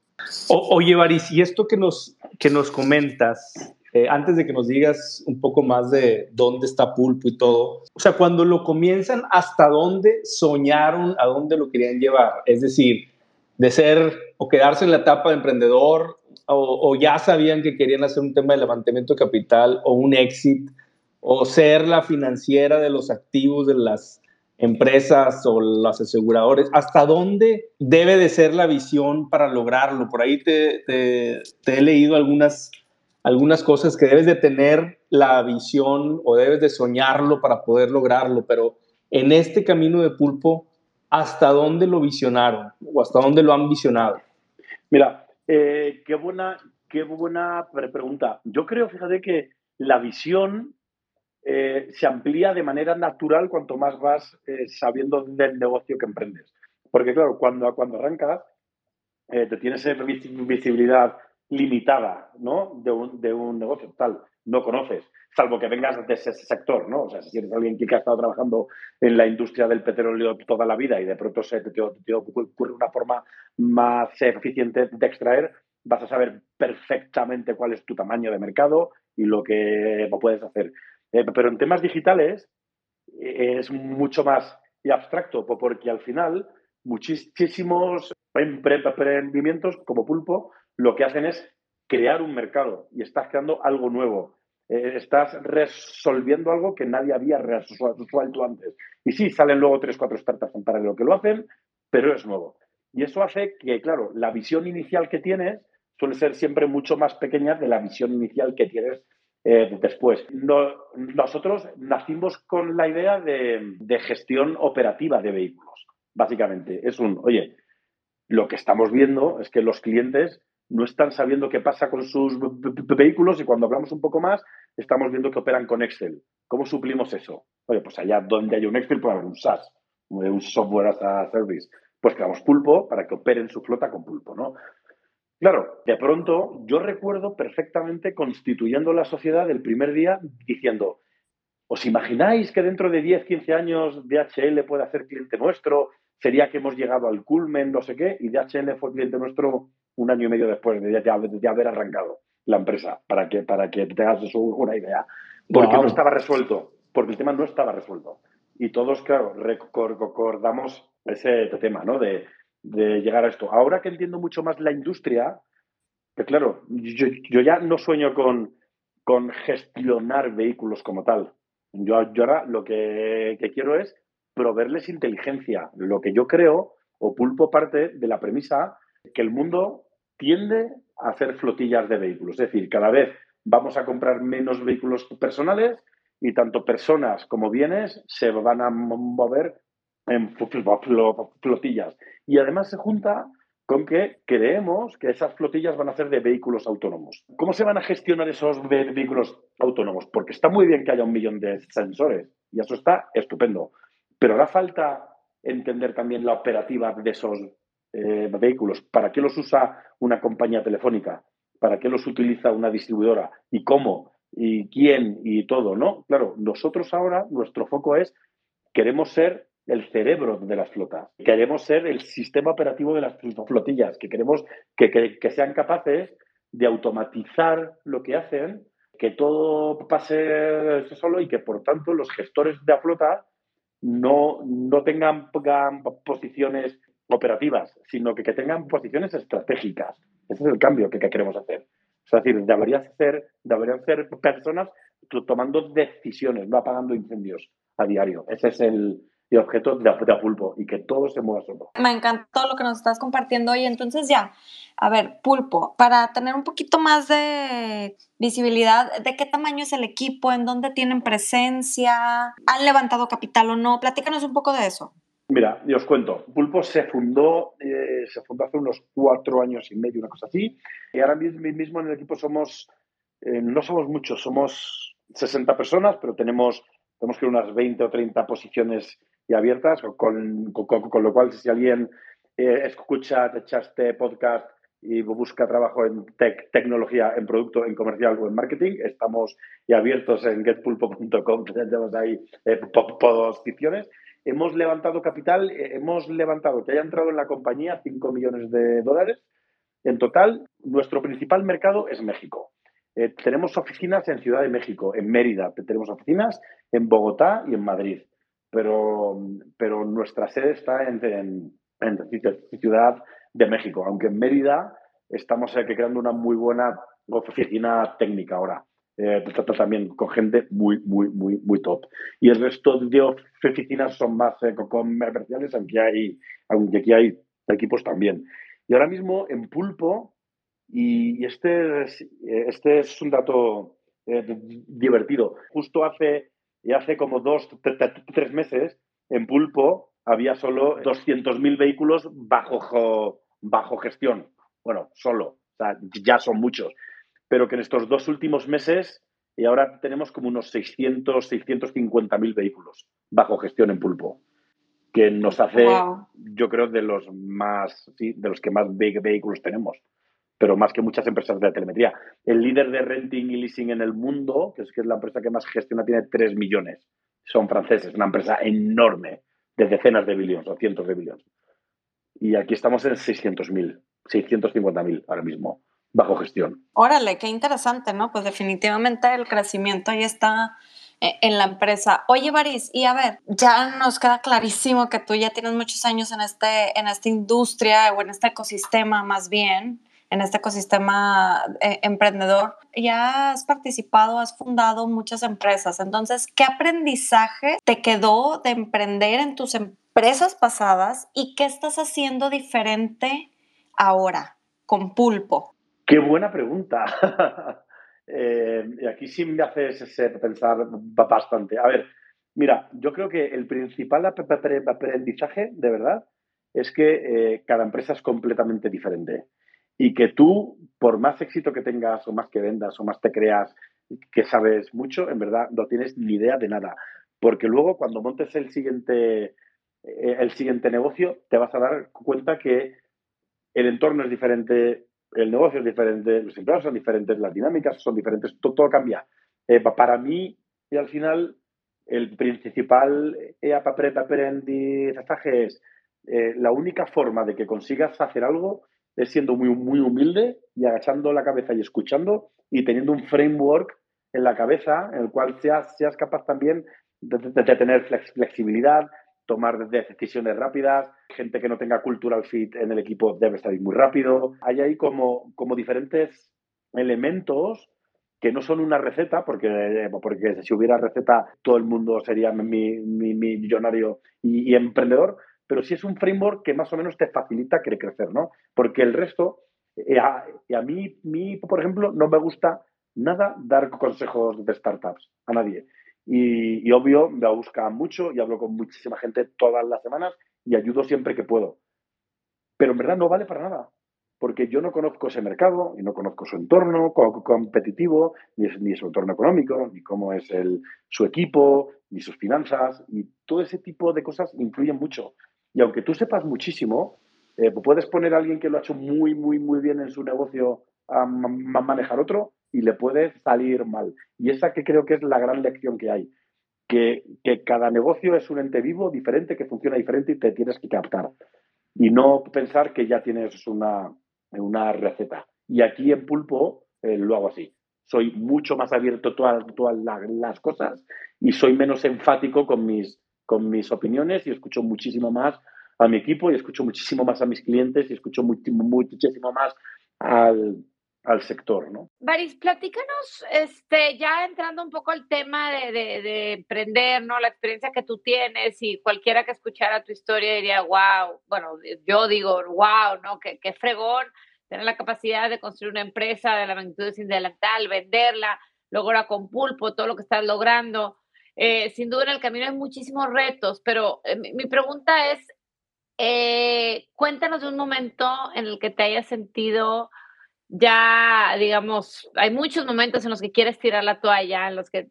oye, Baris, y esto que nos, que nos comentas, eh, antes de que nos digas un poco más de dónde está Pulpo y todo, o sea, cuando lo comienzan, ¿hasta dónde soñaron, a dónde lo querían llevar? Es decir, de ser o quedarse en la etapa de emprendedor o, ya sabían que querían hacer un tema de levantamiento de capital o un exit o ser la financiera de los activos de las empresas o las aseguradores, ¿hasta dónde debe de ser la visión para lograrlo? Por ahí te, te he leído algunas algunas cosas que debes de tener la visión o debes de soñarlo para poder lograrlo, pero en este camino de pulpo, ¿hasta dónde lo visionaron o hasta dónde lo han visionado? Mira, eh, qué, buena, qué buena pregunta. Yo creo, fíjate, que la visión eh, se amplía de manera natural cuanto más vas eh, sabiendo del negocio que emprendes. Porque claro, cuando, cuando arrancas, te tienes visibilidad limitada, ¿no? De un, de un negocio tal, no conoces, salvo que vengas de ese sector, ¿no? O sea, si eres alguien que ha estado trabajando en la industria del petróleo toda la vida y de pronto se te, ocurre una forma más eficiente de extraer, vas a saber perfectamente cuál es tu tamaño de mercado y lo que puedes hacer. Eh, pero en temas digitales eh, es mucho más abstracto, porque al final muchísimos emprendimientos como Pulpo lo que hacen es crear un mercado y estás creando algo nuevo. Eh, estás resolviendo algo que nadie había resuelto antes. Y sí, salen luego tres, cuatro startups en paralelo que lo hacen, pero es nuevo. Y eso hace que, claro, la visión inicial que tienes suele ser siempre mucho más pequeña de la visión inicial que tienes eh, después. nosotros nacimos con la idea de, de, gestión operativa de vehículos, básicamente. Es un, oye, lo que estamos viendo es que los clientes no están sabiendo qué pasa con sus vehículos y cuando hablamos un poco más, estamos viendo que operan con Excel. ¿Cómo suplimos eso? Oye, pues allá donde hay un Excel puede haber un SaaS, un software as a service. Pues creamos Pulpo para que operen su flota con Pulpo, ¿no? Claro, de pronto yo recuerdo perfectamente constituyendo la sociedad el primer día diciendo, ¿os imagináis que dentro de 10, 15 años DHL puede hacer cliente nuestro? Sería que hemos llegado al culmen, no sé qué, y DHL fue cliente nuestro un año y medio después de ya, haber arrancado la empresa, para que, para que te hagas una idea. Porque no estaba resuelto, porque el tema no estaba resuelto. Y todos, claro, recordamos ese tema, ¿no? De, de llegar a esto. Ahora que entiendo mucho más la industria, que claro, yo, yo ya no sueño con, con, gestionar vehículos como tal. Yo, yo ahora lo que, quiero es proveerles inteligencia. Lo que yo creo, o pulpo parte de la premisa que el mundo tiende a hacer flotillas de vehículos. Es decir, cada vez vamos a comprar menos vehículos personales y tanto personas como bienes se van a mover en flotillas. Y además se junta con que creemos que esas flotillas van a ser de vehículos autónomos. ¿Cómo se van a gestionar esos vehículos autónomos? Porque está muy bien que haya un millón de sensores y eso está estupendo, pero hará falta entender también la operativa de esos eh, vehículos. ¿Para qué los usa una compañía telefónica? ¿Para qué los utiliza una distribuidora? ¿Y cómo? ¿Y quién? Y todo, ¿no? Claro, nosotros ahora, nuestro foco es, queremos ser el cerebro de las flotas. Queremos ser el sistema operativo de las flotillas, que queremos que, sean capaces de automatizar lo que hacen, que todo pase solo y que por tanto los gestores de la flota no, no tengan, posiciones operativas, sino que, que, tengan posiciones estratégicas. Ese es el cambio que, queremos hacer. Es decir, deberían ser, deberían ser personas tomando decisiones, no apagando incendios a diario. Ese es el, y objetos de, de pulpo y que todo se mueva solo. Me encantó lo que nos estás compartiendo hoy. Entonces ya, a ver, pulpo, para tener un poquito más de visibilidad, ¿de qué tamaño es el equipo? ¿En dónde tienen presencia? ¿Han levantado capital o no? Platícanos un poco de eso. Mira, yo os cuento. Pulpo se fundó, eh, se fundó hace unos cuatro años y medio, una cosa así. Y ahora mismo en el equipo somos, eh, no somos muchos, somos 60 personas, pero tenemos, tenemos que unas 20 o 30 posiciones y abiertas, con, con, lo cual si alguien eh, escucha este podcast y busca trabajo en tecnología, en producto, en comercial o en marketing, estamos y abiertos en getpulpo.com, *laughs* tenemos ahí eh, posiciones. Hemos levantado capital, eh, hemos levantado que haya entrado en la compañía 5 millones de dólares. En total, nuestro principal mercado es México. Eh, tenemos oficinas en Ciudad de México, en Mérida, tenemos oficinas en Bogotá y en Madrid pero, pero nuestra sede está en, en, Ciudad de México, aunque en Mérida estamos creando una muy buena oficina técnica ahora. Eh, también con gente muy, muy, muy, muy top. Y el resto de oficinas son más eh, comerciales, aunque, hay, aunque aquí hay equipos también. Y ahora mismo en Pulpo, y, este, es, este es un dato eh, divertido, justo hace y hace como dos, tres meses, en Pulpo había solo 200.000 vehículos bajo, bajo gestión. Bueno, solo, o sea, ya son muchos. Pero que en estos dos últimos meses, y ahora tenemos como unos 600, 650.000 vehículos bajo gestión en Pulpo, que nos hace, yo creo, de los más, de los que más vehículos tenemos. Pero más que muchas empresas de telemetría. El líder de renting y leasing en el mundo, que es, que es la empresa que más gestiona, tiene 3 millones. Son franceses, una empresa enorme, de decenas de billones o cientos de billones. Y aquí estamos en 600.000, 650.000 ahora mismo, bajo gestión. Órale, qué interesante, ¿no? Pues definitivamente el crecimiento ahí está eh, en la empresa. Oye, Baris, y a ver, ya nos queda clarísimo que tú ya tienes muchos años en, este, en esta industria o en este ecosistema más bien, en este ecosistema eh, emprendedor. Ya has participado, has fundado muchas empresas. Entonces, ¿qué aprendizaje te quedó de emprender en tus empresas pasadas y qué estás haciendo diferente ahora con Pulpo? Qué buena pregunta. *laughs* Eh, y aquí sí me haces pensar bastante. A ver, mira, yo creo que el principal aprendizaje, de verdad, es que eh, cada empresa es completamente diferente. Y que tú, por más éxito que tengas, o más que vendas, o más te creas que sabes mucho, en verdad no tienes ni idea de nada. Porque luego, cuando montes el siguiente, eh, el siguiente negocio, te vas a dar cuenta que el entorno es diferente, el negocio es diferente, los empleados son diferentes, las dinámicas son diferentes, todo, cambia. Eh, para mí, y al final, el principal eh, aprendizaje es eh, la única forma de que consigas hacer algo es siendo muy, muy humilde y agachando la cabeza y escuchando y teniendo un framework en la cabeza en el cual seas, seas capaz también de tener flexibilidad, tomar decisiones rápidas, gente que no tenga cultural fit en el equipo debe salir muy rápido. Hay ahí como, como diferentes elementos que no son una receta, porque, porque si hubiera receta todo el mundo sería mi, millonario y, emprendedor, pero sí es un framework que más o menos te facilita crecer, ¿no? Porque el resto, y eh, a, mí, mí, por ejemplo, no me gusta nada dar consejos de startups a nadie. Y, obvio, me busca mucho y hablo con muchísima gente todas las semanas y ayudo siempre que puedo. Pero en verdad no vale para nada, porque yo no conozco ese mercado y no conozco su entorno competitivo, ni, ni su entorno económico, ni cómo es el, su equipo, ni sus finanzas, y todo ese tipo de cosas influyen mucho. Y aunque tú sepas muchísimo, eh, puedes poner a alguien que lo ha hecho muy, muy, muy bien en su negocio a manejar otro y le puede salir mal. Y esa que creo que es la gran lección que hay. Que, cada negocio es un ente vivo, diferente, que funciona diferente y te tienes que captar. Y no pensar que ya tienes una, una receta. Y aquí en Pulpo eh, lo hago así. Soy mucho más abierto a todas las cosas y soy menos enfático con mis, con mis opiniones y escucho muchísimo más a mi equipo y escucho muchísimo más a mis clientes y escucho muchísimo más al, al sector, ¿no? Baris, platícanos, este, ya entrando un poco al tema de, de, emprender, ¿no? La experiencia que tú tienes y cualquiera que escuchara tu historia diría, wow, bueno, yo digo, wow, ¿no? Qué, qué fregón tener la capacidad de construir una empresa de la magnitud de Sindelantal, venderla, ahora con Pulpo, todo lo que estás logrando. Eh, sin duda en el camino hay muchísimos retos, pero eh, mi, pregunta es, eh, cuéntanos de un momento en el que te hayas sentido ya, digamos, hay muchos momentos en los que quieres tirar la toalla, en los que,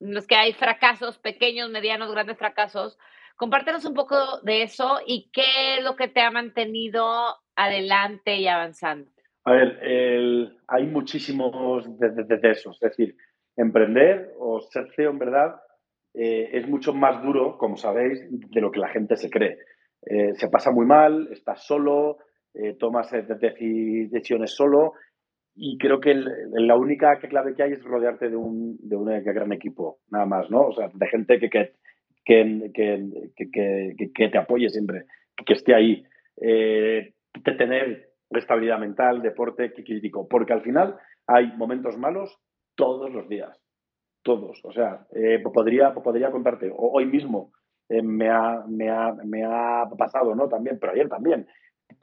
en los que hay fracasos, pequeños, medianos, grandes fracasos. Compártenos un poco de eso y qué es lo que te ha mantenido adelante y avanzando. A ver, hay muchísimos de, esos. Es decir, emprender o ser CEO en verdad eh, es mucho más duro, como sabéis, de lo que la gente se cree. Eh, se pasa muy mal, estás solo, eh, tomas decisiones solo y creo que la única clave que hay es rodearte de un, de un gran equipo, nada más, ¿no? O sea, de gente que, que, que, que te apoye siempre, que, esté ahí, de tener estabilidad mental, deporte crítico, porque al final hay momentos malos todos los días, todos. O sea, eh, podría, podría contarte, hoy mismo eh, me, ha, me, ha, me ha pasado, ¿no? También, pero ayer también.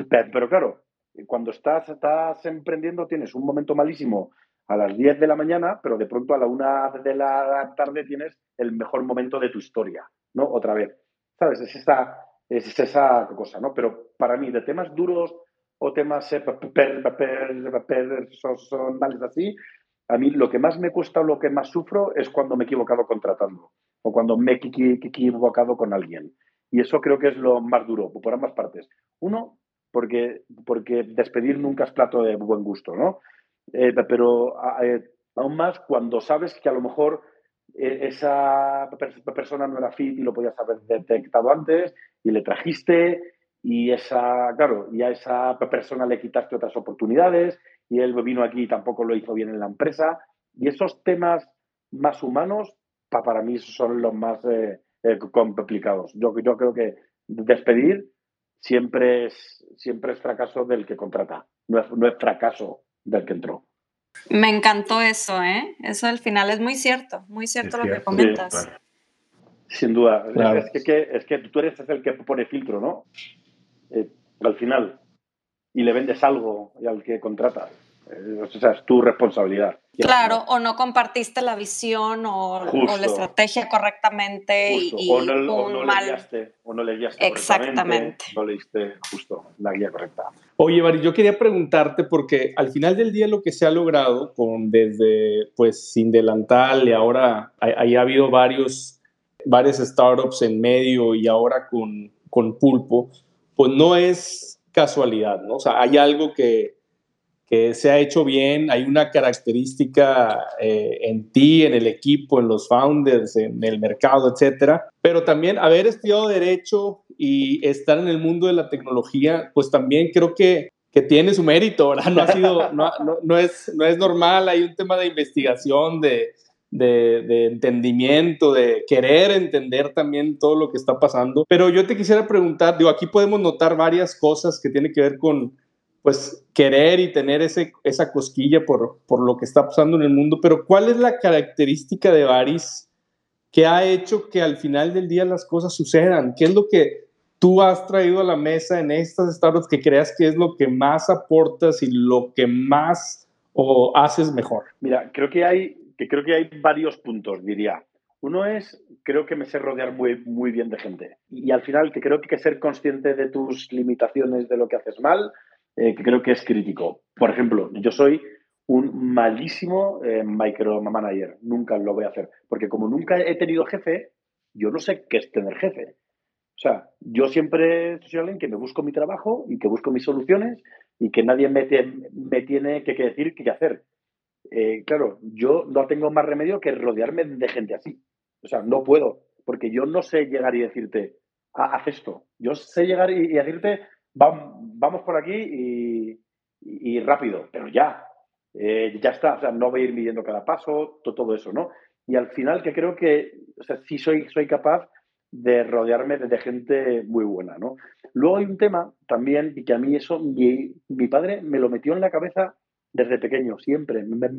Pero claro, cuando estás, estás emprendiendo tienes un momento malísimo a las 10 de la mañana, pero de pronto a la 1 de la tarde tienes el mejor momento de tu historia, ¿no? Otra vez. ¿Sabes? Es esa, es esa cosa, ¿no? Pero para mí, de temas duros o temas eh, personales así, a mí lo que más me cuesta o lo que más sufro es cuando me he equivocado contratando o cuando me he equivocado con alguien. Y eso creo que es lo más duro, por ambas partes. Uno, porque, porque despedir nunca es plato de buen gusto, ¿no? Eh, pero aún más cuando sabes que a lo mejor esa persona no era fit y lo podías haber detectado antes y le trajiste y esa, claro, y a esa persona le quitaste otras oportunidades y él vino aquí y tampoco lo hizo bien en la empresa. Y esos temas más humanos, para mí, son los más eh, eh, complicados. Yo, yo creo que despedir siempre es, siempre es fracaso del que contrata, no es, no es fracaso del que entró. Me encantó eso, ¿eh? Eso al final es muy cierto, muy cierto lo que comentas. Sin duda. Es, que, es que tú eres el que pone filtro, ¿no? Eh, al final. Y le vendes algo al que contrata. Eh, o sea, es tu responsabilidad. Claro, o no compartiste la visión o, la estrategia correctamente y, o no, le guiaste, o no le guiaste Exactamente. No leíste justo la guía correcta. Oye, Bari, yo quería preguntarte porque al final del día lo que se ha logrado con desde pues sin delantal y ahora ahí ha habido varios varias startups en medio y ahora con, con Pulpo, pues no es casualidad, ¿no? O sea, hay algo que, que se ha hecho bien, hay una característica eh, en ti, en el equipo, en los founders, en el mercado, etcétera. Pero también haber estudiado Derecho y estar en el mundo de la tecnología, pues también creo que, que tiene su mérito, ¿verdad? No, ha sido, no, no, es, no es normal, hay un tema de investigación, de, de, entendimiento, de querer entender también todo lo que está pasando. Pero yo te quisiera preguntar, digo, aquí podemos notar varias cosas que tienen que ver con, pues, querer y tener ese, esa cosquilla por, por lo que está pasando en el mundo, pero ¿cuál es la característica de Baris que ha hecho que al final del día las cosas sucedan? ¿Qué es lo que tú has traído a la mesa en estas startups que creas que es lo que más aportas y lo que más o haces mejor? Mira, creo que hay que creo que hay varios puntos, diría. Uno es, creo que me sé rodear muy, muy bien de gente. Y al final, que creo que, que ser consciente de tus limitaciones, de lo que haces mal, eh, que creo que es crítico. Por ejemplo, yo soy un malísimo eh, micromanager. Nunca lo voy a hacer. Porque como nunca he tenido jefe, yo no sé qué es tener jefe. O sea, yo siempre soy alguien que me busco mi trabajo y que busco mis soluciones y que nadie me, me tiene que, decir qué hacer. Eh, claro, yo no tengo más remedio que rodearme de gente así. O sea, no puedo, porque yo no sé llegar y decirte, ah, haz esto. Yo sé llegar y, decirte, vamos, por aquí y, rápido, pero ya. Eh, ya está, o sea, no voy a ir midiendo cada paso, todo, eso, ¿no? Y al final que creo que, o sea, sí soy, soy capaz de rodearme de, gente muy buena, ¿no? Luego hay un tema también, y que a mí eso, mi, padre me lo metió en la cabeza desde pequeño, siempre. Me,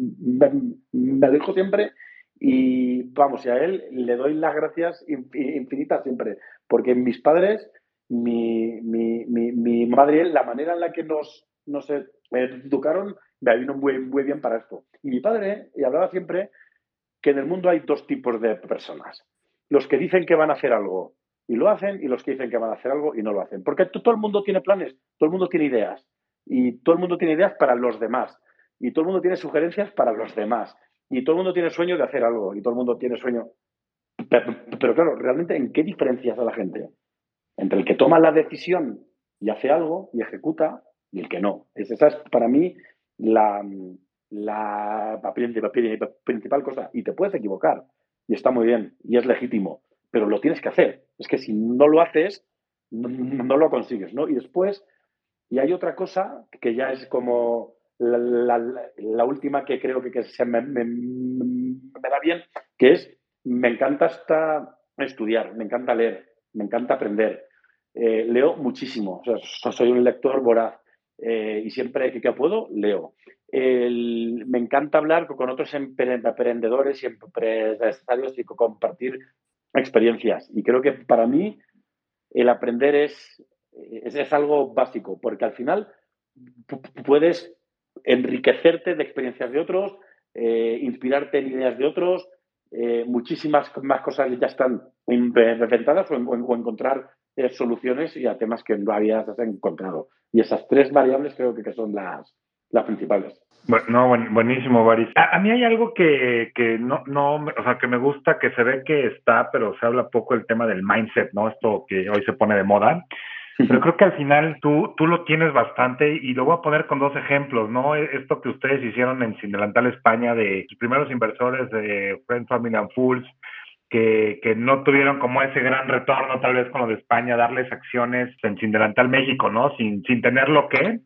me, dijo siempre y vamos, y a él le doy las gracias infinitas siempre, porque mis padres, mi, mi, mi, madre, la manera en la que nos, nos educaron, me vino muy, muy bien para esto. Y mi padre, y hablaba siempre que en el mundo hay dos tipos de personas. Los que dicen que van a hacer algo y lo hacen, y los que dicen que van a hacer algo y no lo hacen. Porque todo el mundo tiene planes, todo el mundo tiene ideas y todo el mundo tiene ideas para los demás y todo el mundo tiene sugerencias para los demás y todo el mundo tiene sueño de hacer algo y todo el mundo tiene sueño. Pero, claro, realmente, ¿en qué diferencias a la gente? Entre el que toma la decisión y hace algo y ejecuta y el que no. Esa es para mí la, principal cosa. Y te puedes equivocar y está muy bien y es legítimo, pero lo tienes que hacer. Es que si no lo haces, no, lo consigues, ¿no? Y después y hay otra cosa que ya es como la, última que creo que, se me, da bien, que es, me encanta hasta estudiar, me encanta leer, me encanta aprender. Eh, leo muchísimo, soy un lector voraz eh, y siempre que, puedo, leo. me encanta hablar con otros emprendedores y empresarios y compartir experiencias. Y creo que para mí el aprender es es, algo básico, porque al final puedes enriquecerte de experiencias de otros, eh, inspirarte en ideas de otros, muchísimas más cosas ya están inventadas o, o encontrar eh, soluciones y a temas que no habías encontrado. Y esas tres variables creo que, son las, las principales. no, buenísimo, Baris. A, mí hay algo que, que no, no, o sea, que me gusta, que se ve que está, pero se habla poco el tema del mindset, ¿no? Esto que hoy se pone de moda. Pero creo que al final tú, tú lo tienes bastante y lo voy a poner con dos ejemplos, ¿no? E, esto que ustedes hicieron en Sindelantal España de los primeros inversores de Friends, Family and Fools, que, que, no tuvieron como ese gran retorno tal vez con lo de España, darles acciones en Sindelantal México, ¿no? Sin, sin tener lo que,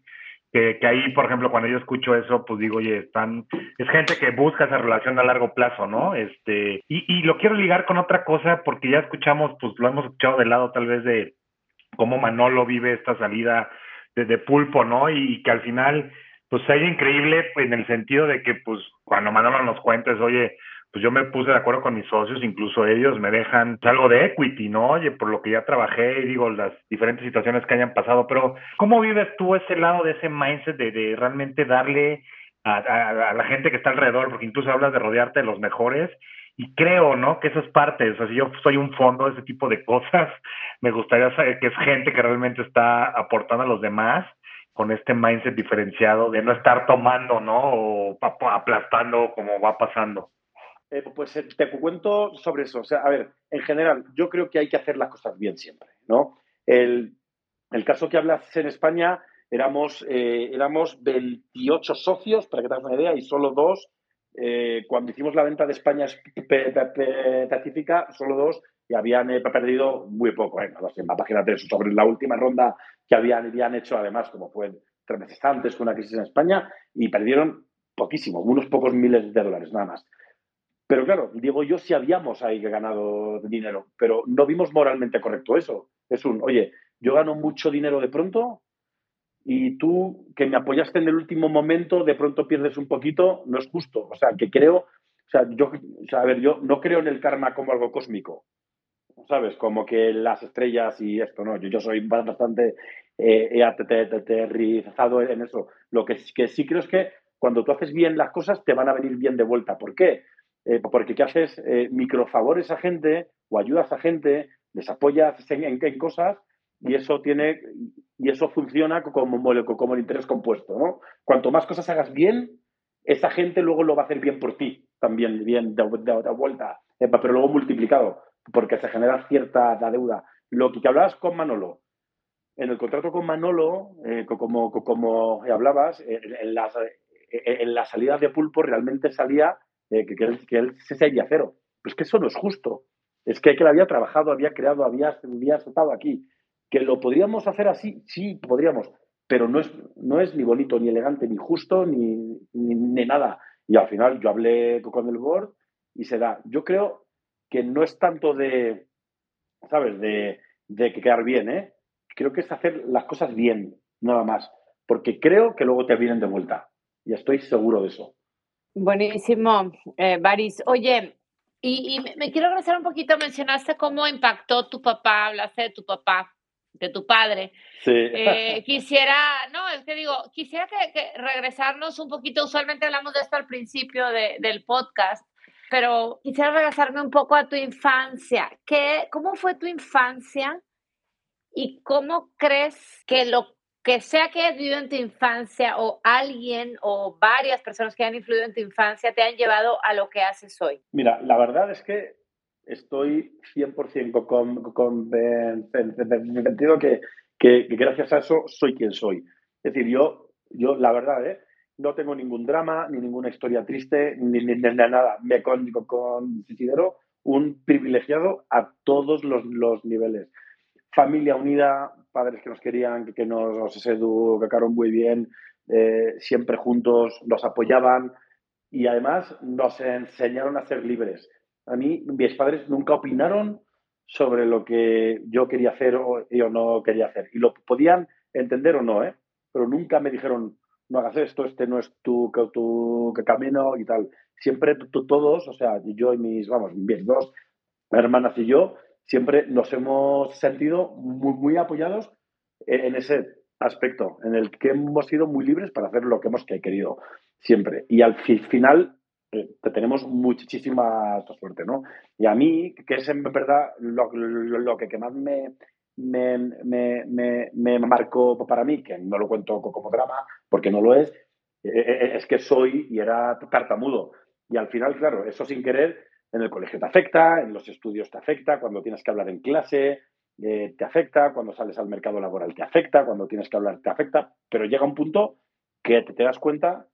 que, que, ahí, por ejemplo, cuando yo escucho eso, pues digo, oye, están, es gente que busca esa relación a largo plazo, ¿no? Este, y, y lo quiero ligar con otra cosa porque ya escuchamos, pues lo hemos escuchado del lado tal vez de cómo Manolo vive esta salida de, pulpo, ¿no? Y, que al final, pues sea increíble en el sentido de que, pues, cuando Manolo nos cuentes, oye, pues yo me puse de acuerdo con mis socios, incluso ellos me dejan algo de equity, ¿no? Oye, por lo que ya trabajé y digo, las diferentes situaciones que hayan pasado, pero ¿cómo vives tú ese lado de ese mindset de, de realmente darle a, a, la gente que está alrededor? Porque incluso hablas de rodearte de los mejores y creo, ¿no? Que eso es parte, o sea, si yo soy un fondo de ese tipo de cosas, *laughs* me gustaría saber que es gente que realmente está aportando a los demás con este mindset diferenciado de no estar tomando, ¿no? O aplastando como va pasando. Eh, pues eh, te cuento sobre eso. O sea, a ver, en general, yo creo que hay que hacer las cosas bien siempre, ¿no? El, caso que hablas en España, éramos, eh, éramos 28 socios, para que te hagas una idea, y solo dos eh, cuando hicimos la venta de España específica, solo dos y habían eh, perdido muy poco. ¿eh? Imagínate sobre la última ronda que habían, habían hecho, además, como fue tres meses antes con una crisis en España, y perdieron poquísimo, unos pocos miles de dólares, nada más. Pero claro, digo yo, si habíamos ahí ganado dinero, pero no vimos moralmente correcto eso. Es un, oye, yo gano mucho dinero de pronto, y tú que me apoyaste en el último momento, de pronto pierdes un poquito, no es justo. O sea, que creo, o sea, yo, o sea, a ver, yo no creo en el karma como algo cósmico, ¿sabes? Como que las estrellas y esto, ¿no? Yo, yo soy bastante eh, aterrizado en eso. Lo que sí creo es que cuando tú haces bien las cosas, te van a venir bien de vuelta. ¿Por qué? Eh, porque ¿qué haces? Eh, microfavores a gente o ayudas a gente, les apoyas en, en cosas y eso tiene y eso funciona como, como el interés compuesto, ¿no? Cuanto más cosas hagas bien, esa gente luego lo va a hacer bien por ti, también bien de, vuelta, pero luego multiplicado, porque se genera cierta deuda. Lo que, hablabas con Manolo, en el contrato con Manolo, eh, como, como hablabas, en, las, en la salida de pulpo realmente salía eh, que, él, que él se seguía cero. Pues que eso no es justo. Es que, él había trabajado, había creado, había, había estado aquí. ¿Que lo podríamos hacer así? Sí, podríamos, pero no es, no es ni bonito, ni elegante, ni justo, ni, ni, nada. Y al final yo hablé con el board y se da. Yo creo que no es tanto de, ¿sabes?, de, de quedar bien, ¿eh? Creo que es hacer las cosas bien, nada más. Porque creo que luego te vienen de vuelta. Y estoy seguro de eso. Buenísimo, eh, Baris. Oye, y, y, me quiero regresar un poquito, mencionaste cómo impactó tu papá, hablaste de tu papá de tu padre. Sí. Eh, *laughs* quisiera, no, es que digo, quisiera que, regresarnos un poquito, usualmente hablamos de esto al principio de, del podcast, pero quisiera regresarme un poco a tu infancia. ¿Qué, ¿Cómo fue tu infancia y cómo crees que lo que sea que hayas vivido en tu infancia o alguien o varias personas que han influido en tu infancia te han llevado a lo que haces hoy? Mira, la verdad es que estoy 100% convencido que, que, que, gracias a eso soy quien soy. Es decir, yo, yo la verdad, ¿eh? no tengo ningún drama, ni ninguna historia triste, ni, ni, nada. Me considero un privilegiado a todos los, los, niveles. Familia unida, padres que nos querían, que nos educaron muy bien, eh, siempre juntos, nos apoyaban y además nos enseñaron a ser libres a mí mis padres nunca opinaron sobre lo que yo quería hacer o yo no quería hacer. Y lo podían entender o no, ¿eh? Pero nunca me dijeron, no hagas esto, este no es tu, tu, camino y tal. Siempre todos, o sea, yo y mis, vamos, mis dos hermanas y yo, siempre nos hemos sentido muy, muy apoyados en ese aspecto, en el que hemos sido muy libres para hacer lo que hemos querido siempre. Y al final eh, tenemos muchísima suerte, ¿no? Y a mí, que es en verdad lo, lo, que, más me, me, me, me, marcó para mí, que no lo cuento como drama, porque no lo es, eh, eh, es que soy y era tartamudo. Y al final, claro, eso sin querer, en el colegio te afecta, en los estudios te afecta, cuando tienes que hablar en clase, eh, te afecta, cuando sales al mercado laboral te afecta, cuando tienes que hablar te afecta, pero llega un punto que te, das cuenta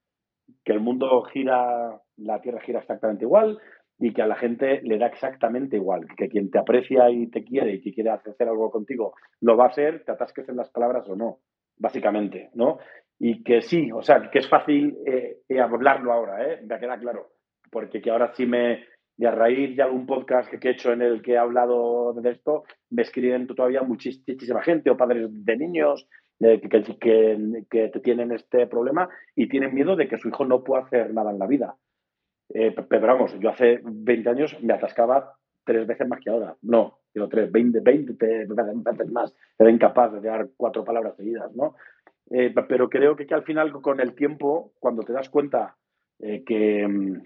que el mundo gira, la Tierra gira exactamente igual y que a la gente le da exactamente igual, que quien te aprecia y te quiere y que quiere hacer algo contigo lo va a hacer, te atasques en las palabras o no, básicamente, ¿no? Y que sí, o sea, que es fácil eh, eh, hablarlo ahora, ¿eh? Me queda claro, porque que ahora sí me, y a raíz de algún podcast que he hecho en el que he hablado de esto, me escriben todavía muchísima gente o padres de niños eh, que, que, que, tienen este problema y tienen miedo de que su hijo no pueda hacer nada en la vida. Eh, pero vamos, yo hace 20 años me atascaba tres veces más que ahora. No, digo tres, 20, 20 veces más. Era incapaz de dar cuatro palabras seguidas, ¿no? Eh, pero creo que, que, al final, con el tiempo, cuando te das cuenta eh, que mm,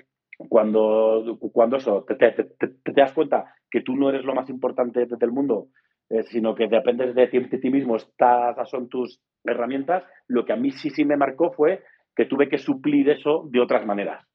cuando, cuando eso, te, te, te, te, das cuenta que tú no eres lo más importante del mundo, eh, sino que dependes de ti, de ti mismo, estas son tus herramientas, lo que a mí sí sí me marcó fue que tuve que suplir eso de otras maneras.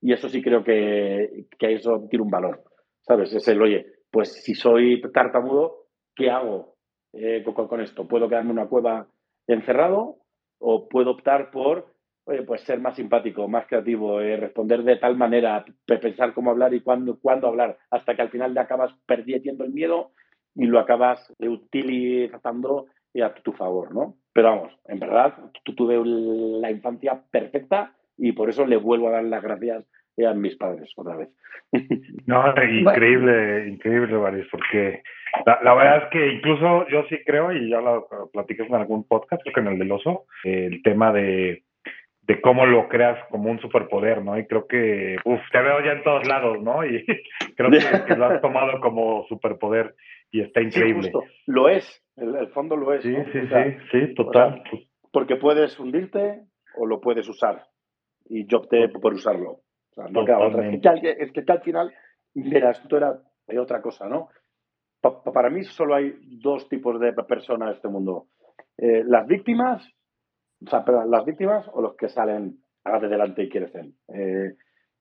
Y eso sí creo que, que eso tiene un valor, ¿sabes? Es el, oye, pues si soy tartamudo, ¿qué hago eh, con, con, esto? ¿Puedo quedarme en una cueva encerrado o puedo optar por, oye, pues ser más simpático, más creativo, eh, responder de tal manera, pensar cómo hablar y cuándo, cuándo hablar, hasta que al final te acabas perdiendo el miedo y lo acabas utilizando a tu favor, ¿no? Pero vamos, en verdad, tuve la infancia perfecta y por eso le vuelvo a dar las gracias a mis padres otra vez. *laughs* No, increíble, bueno. increíble, Baris, porque la, la, verdad es que incluso yo sí creo, y ya lo platiqué en algún podcast, creo que en el del oso, el tema de, de cómo lo creas como un superpoder, ¿no? Y creo que, uff, te veo ya en todos lados, ¿no? Y *laughs* creo que, que lo has tomado como superpoder y está increíble. Sí, justo. Lo es, el, el, fondo lo es. Sí, ¿no? sí, o sea, sí, sí, total. O sea, porque puedes hundirte o lo puedes usar. Y yo opté por usarlo. O sea, no queda otra. Es que, es que, al final, mira, esto era otra cosa, ¿no? Pa, para mí solo hay dos tipos de personas en este mundo. Eh, las víctimas, o sea, las víctimas o los que salen de delante y crecen. Eh,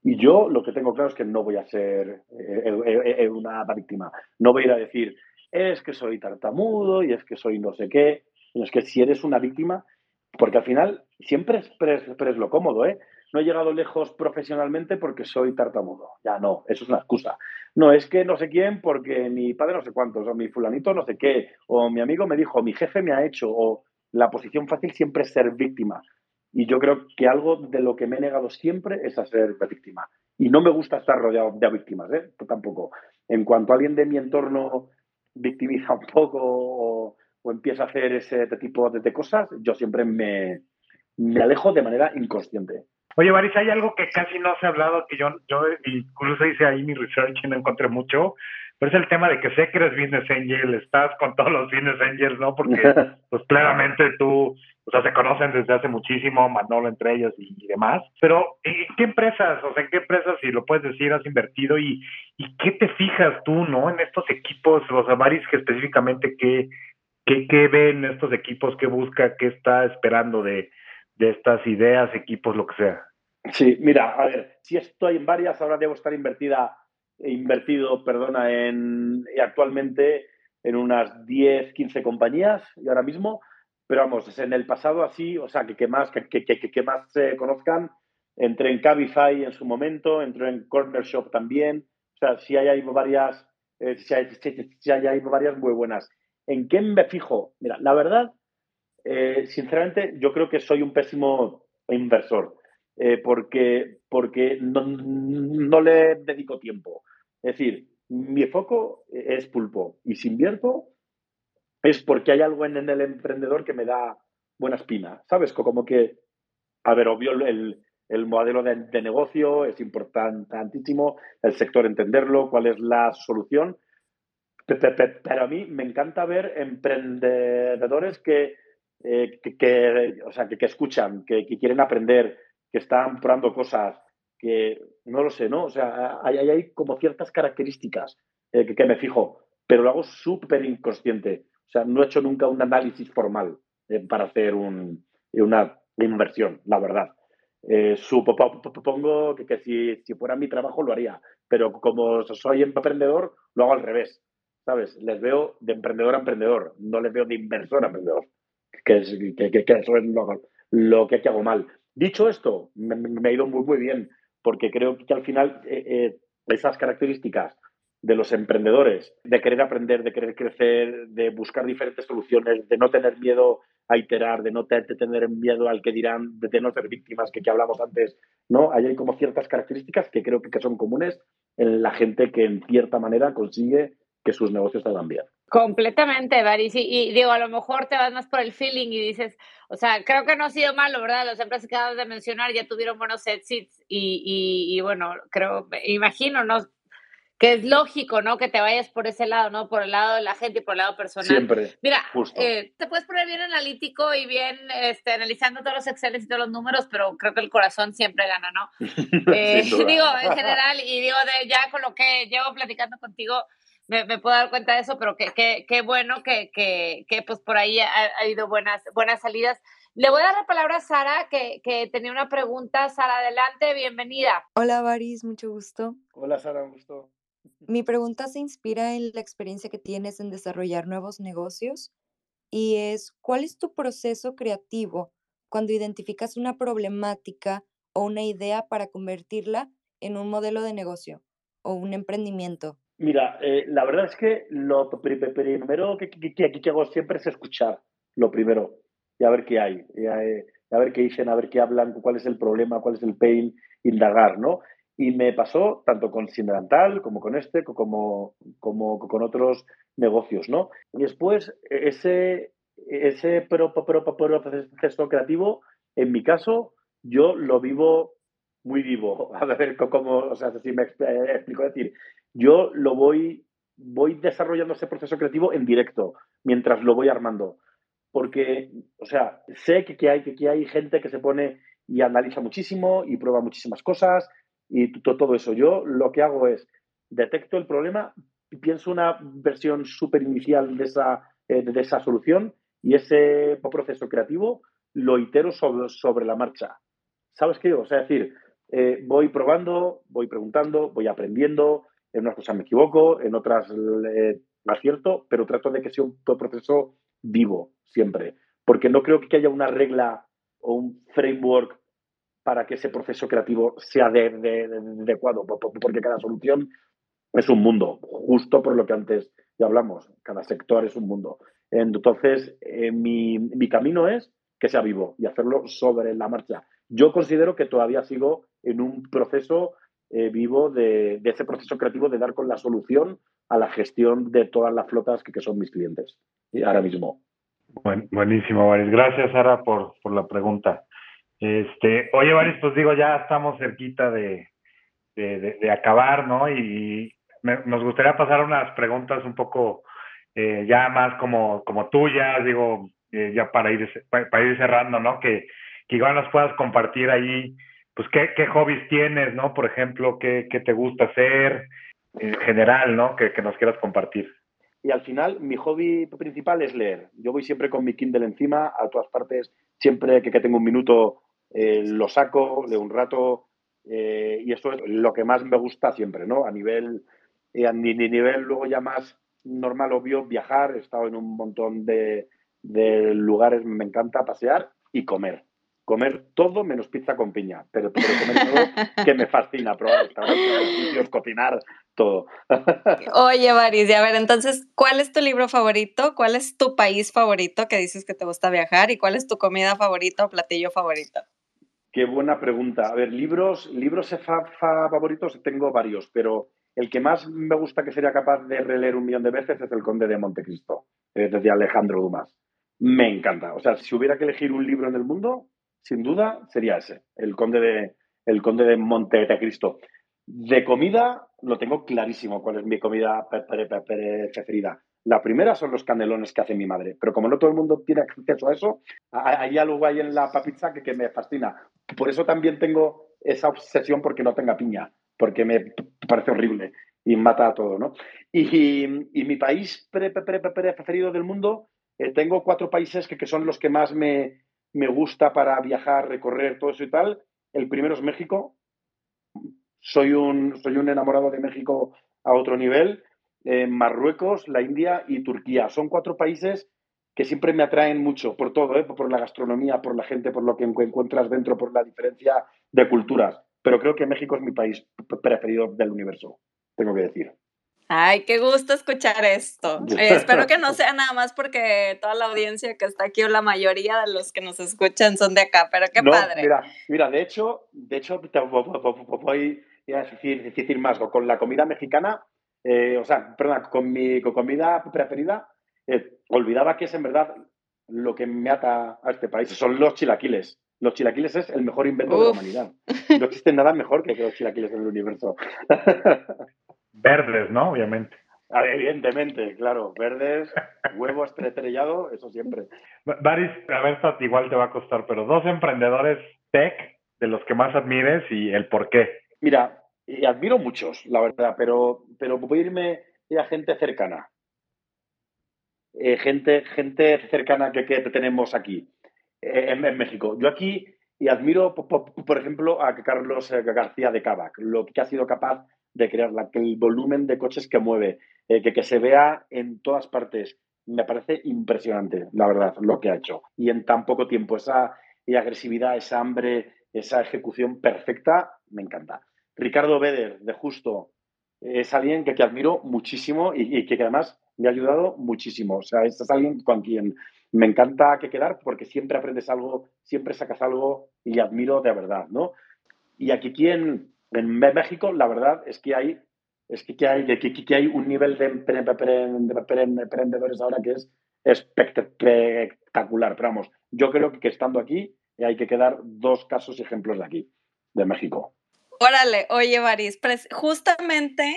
y yo lo que tengo claro es que no voy a ser eh, una víctima. No voy a ir a decir, es que soy tartamudo y es que soy no sé qué. Es que si eres una víctima, porque al final siempre es lo cómodo, ¿eh? no he llegado lejos profesionalmente porque soy tartamudo. Ya no, eso es una excusa. No, es que no sé quién porque mi padre no sé cuántos, o mi fulanito no sé qué, o mi amigo me dijo, mi jefe me ha hecho, o la posición fácil siempre es ser víctima. Y yo creo que algo de lo que me he negado siempre es a ser víctima. Y no me gusta estar rodeado de víctimas, ¿eh? tampoco. En cuanto alguien de mi entorno victimiza un poco o, o empieza a hacer ese tipo de, de cosas, yo siempre me, me alejo de manera inconsciente. Oye, Baris, hay algo que casi no se ha hablado, que yo, yo incluso hice ahí mi research y no encontré mucho, pero es el tema de que sé que eres business angel, estás con todos los business angels, ¿no? Porque, *laughs* pues claramente tú, o sea, se conocen desde hace muchísimo, Manolo entre ellos y, y, demás, pero ¿en qué empresas, o sea, en qué empresas, si lo puedes decir, has invertido y, y qué te fijas tú, ¿no? En estos equipos, o sea, Baris, que específicamente, ¿qué, qué, qué ven estos equipos, qué busca, qué está esperando de, de estas ideas, equipos, lo que sea? Sí, mira, a ver, si estoy en varias, ahora debo estar invertida, invertido, perdona, en actualmente en unas 10, 15 compañías y ahora mismo, pero vamos, en el pasado así, o sea, que, que más, que, que, que, más se conozcan, entré en Cabify en su momento, entré en Corner Shop también, o sea, sí hay, varias, eh, sí, hay, hay, hay varias muy buenas. ¿En qué me fijo? Mira, la verdad, eh, sinceramente, yo creo que soy un pésimo inversor eh, porque, porque no, no, le dedico tiempo. Es decir, mi foco es pulpo y si invierto es porque hay algo en, el emprendedor que me da buena espina, ¿sabes? Como que, a ver, obvio, el, el modelo de, de, negocio es importantísimo, el sector entenderlo, cuál es la solución, pero a mí me encanta ver emprendedores que, eh, que, que, o sea, que, que escuchan, que, que, quieren aprender, que están probando cosas, que no lo sé, ¿no? O sea, hay, hay, como ciertas características eh, que, que, me fijo, pero lo hago súper inconsciente. O sea, no he hecho nunca un análisis formal eh, para hacer un, una inversión, la verdad. Eh, supongo que, que si, si, fuera mi trabajo lo haría, pero como soy emprendedor, lo hago al revés. ¿sabes? Les veo de emprendedor a emprendedor, no les veo de inversor a emprendedor, que, es, que, que, eso es lo, que hago mal. Dicho esto, me, ha ido muy, muy bien, porque creo que al final eh, eh, esas características de los emprendedores, de querer aprender, de querer crecer, de buscar diferentes soluciones, de no tener miedo a iterar, de no tener miedo al que dirán, de no ser víctimas, que, que hablamos antes, ¿no? hay como ciertas características que creo que, que son comunes en la gente que en cierta manera consigue que sus negocios salgan bien. Completamente, Baris. Y, digo, a lo mejor te vas más por el feeling y dices, o sea, creo que no ha sido malo, ¿verdad? Las empresas que acabas de mencionar ya tuvieron buenos exits y, y, y bueno, creo, imagino, ¿no? que es lógico, ¿no? Que te vayas por ese lado, ¿no? Por el lado de la gente y por el lado personal. Siempre. Mira, eh, te puedes poner bien analítico y bien este, analizando todos los Excel y todos los números, pero creo que el corazón siempre gana, ¿no? *laughs* Eh, *laughs* digo, en general, y digo, de, ya con lo que llevo platicando contigo, me, puedo dar cuenta de eso, pero qué que, que bueno que, que, que, pues por ahí ha, habido buenas, buenas salidas. Le voy a dar la palabra a Sara, que, que tenía una pregunta. Sara, adelante, bienvenida. Hola, Baris, mucho gusto. Hola, Sara, un gusto. Mi pregunta se inspira en la experiencia que tienes en desarrollar nuevos negocios y es, ¿cuál es tu proceso creativo cuando identificas una problemática o una idea para convertirla en un modelo de negocio o un emprendimiento? Mira, eh, la verdad es que lo primero que, que, hago siempre es escuchar, lo primero, y a ver qué hay, eh, a, ver qué dicen, a ver qué hablan, cuál es el problema, cuál es el pain, indagar, ¿no? Y me pasó tanto con Sindelantal como con este, como, como con otros negocios, ¿no? Y después, ese, ese proceso creativo, en mi caso, yo lo vivo muy vivo. *laughs* A ver cómo, o sea, si me explico decir, yo lo voy, voy desarrollando ese proceso creativo en directo, mientras lo voy armando. Porque, o sea, sé que, que hay, que, hay gente que se pone y analiza muchísimo y prueba muchísimas cosas y todo eso. Yo lo que hago es detecto el problema, pienso una versión súper inicial de esa, eh, de esa solución y ese proceso creativo lo itero sobre, sobre la marcha. ¿Sabes qué? O sea, es decir, eh, voy probando, voy preguntando, voy aprendiendo, en unas cosas me equivoco, en otras eh, acierto, pero trato de que sea un proceso vivo siempre, porque no creo que haya una regla o un framework para que ese proceso creativo sea de, adecuado, porque cada solución es un mundo, justo por lo que antes ya hablamos, cada sector es un mundo. Entonces, eh, mi, camino es que sea vivo y hacerlo sobre la marcha. Yo considero que todavía sigo en un proceso eh, vivo de, ese proceso creativo de dar con la solución a la gestión de todas las flotas que, son mis clientes ahora mismo. buenísimo, Varis. Gracias, Sara, por, por la pregunta. Este, oye, Baris, pues digo, ya estamos cerquita de, de, acabar, ¿no? Y nos gustaría pasar unas preguntas un poco eh, ya más como, como tuyas, digo, eh, ya para ir, para, ir cerrando, ¿no? Que, que, igual nos puedas compartir ahí, pues, qué, qué hobbies tienes, ¿no? Por ejemplo, qué, qué te gusta hacer en general, ¿no? Que, que nos quieras compartir. Y al final, mi hobby principal es leer. Yo voy siempre con mi Kindle encima, a todas partes, siempre que, que tengo un minuto eh, lo saco, de un rato, eh, y eso es lo que más me gusta siempre, ¿no? A nivel, eh, a nivel luego ya más normal, obvio, viajar, he estado en un montón de, de lugares, me encanta pasear y comer comer todo menos pizza con piña, pero, pero comer todo *laughs* que me fascina, probar restaurantes, cocinar, todo. *laughs* Oye, Baris, y a ver, entonces, ¿cuál es tu libro favorito? ¿Cuál es tu país favorito que dices que te gusta viajar? ¿Y cuál es tu comida favorita o platillo favorito? Qué buena pregunta. A ver, libros, libros favoritos tengo varios, pero el que más me gusta que sería capaz de releer un millón de veces es El Conde de Montecristo, eh, desde Alejandro Dumas. Me encanta. O sea, si hubiera que elegir un libro en el mundo, sin duda sería ese, El Conde de, el Conde de Montecristo. De comida, lo tengo clarísimo cuál es mi comida preferida. La primera son los canelones que hace mi madre, pero como no todo el mundo tiene acceso a eso, hay algo ahí en la papizza que, que me fascina. Por eso también tengo esa obsesión porque no tenga piña, porque me parece horrible y mata a todo, ¿no? Y, mi país preferido del mundo, eh, tengo cuatro países que, que, son los que más me, me gusta para viajar, recorrer, todo eso y tal. El primero es México. Soy un, soy un enamorado de México a otro nivel eh, Marruecos, la India y Turquía. Son cuatro países que siempre me atraen mucho por todo, ¿eh? por la gastronomía, por la gente, por lo que encuentras dentro, por la diferencia de culturas. Pero creo que México es mi país preferido del universo, tengo que decir. Ay, qué gusto escuchar esto. *laughs* Eh, espero que no sea nada más porque toda la audiencia que está aquí o la mayoría de los que nos escuchan son de acá, pero qué padre. Mira, mira, de hecho, de hecho voy a decir, decir más. Con la comida mexicana, eh, o sea, perdón, con mi comida preferida, eh, olvidaba que es en verdad lo que me ata a este país. Son los chilaquiles. Los chilaquiles es el mejor invento de la humanidad. No existe nada mejor que los chilaquiles en el universo. *laughs* Verdes, ¿no? Obviamente. Evidentemente, claro. Verdes, *laughs* huevo estrellado, eso siempre. Baris, a ver, igual te va a costar, pero dos emprendedores tech de los que más admires y el por qué. Mira, admiro muchos, la verdad, pero, pero voy a irme a gente cercana. Eh, gente, gente cercana que, que tenemos aquí, eh, en, México. Yo aquí y admiro, por, ejemplo, a Carlos eh, García de Cavac, lo que ha sido capaz de crear, la, el volumen de coches que mueve, que, que se vea en todas partes. Me parece impresionante, la verdad, lo que ha hecho. Y en tan poco tiempo, esa agresividad, esa hambre, esa ejecución perfecta, me encanta. Ricardo Beder, de Justo, es alguien que, que admiro muchísimo y, y, que además me ha ayudado muchísimo. O sea, este es alguien con quien me encanta que quedar porque siempre aprendes algo, siempre sacas algo y admiro de verdad, ¿no? Y aquí en, en México, la verdad es que hay, es que, hay, que, que hay un nivel de emprendedores ahora que es espectacular. Pero vamos, yo creo que estando aquí hay que quedar dos casos y ejemplos de aquí, de México. Órale, oye, Baris, justamente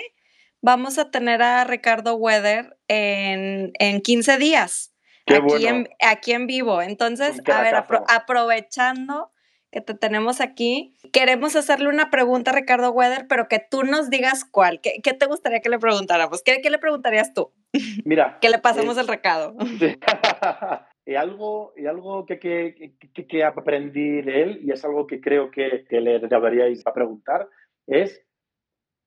vamos a tener a Ricardo Weather en, en 15 días. aquí, en, aquí en vivo. Entonces, a ver, aprovechando que te tenemos aquí, queremos hacerle una pregunta a Ricardo Weather, pero que tú nos digas cuál. ¿Qué, qué te gustaría que le preguntáramos? ¿Qué, qué le preguntarías tú? Mira. *laughs* que le pasemos el recado. *laughs* y algo, y algo que, que, que, aprendí de él, y es algo que creo que, que le deberíais preguntar, es,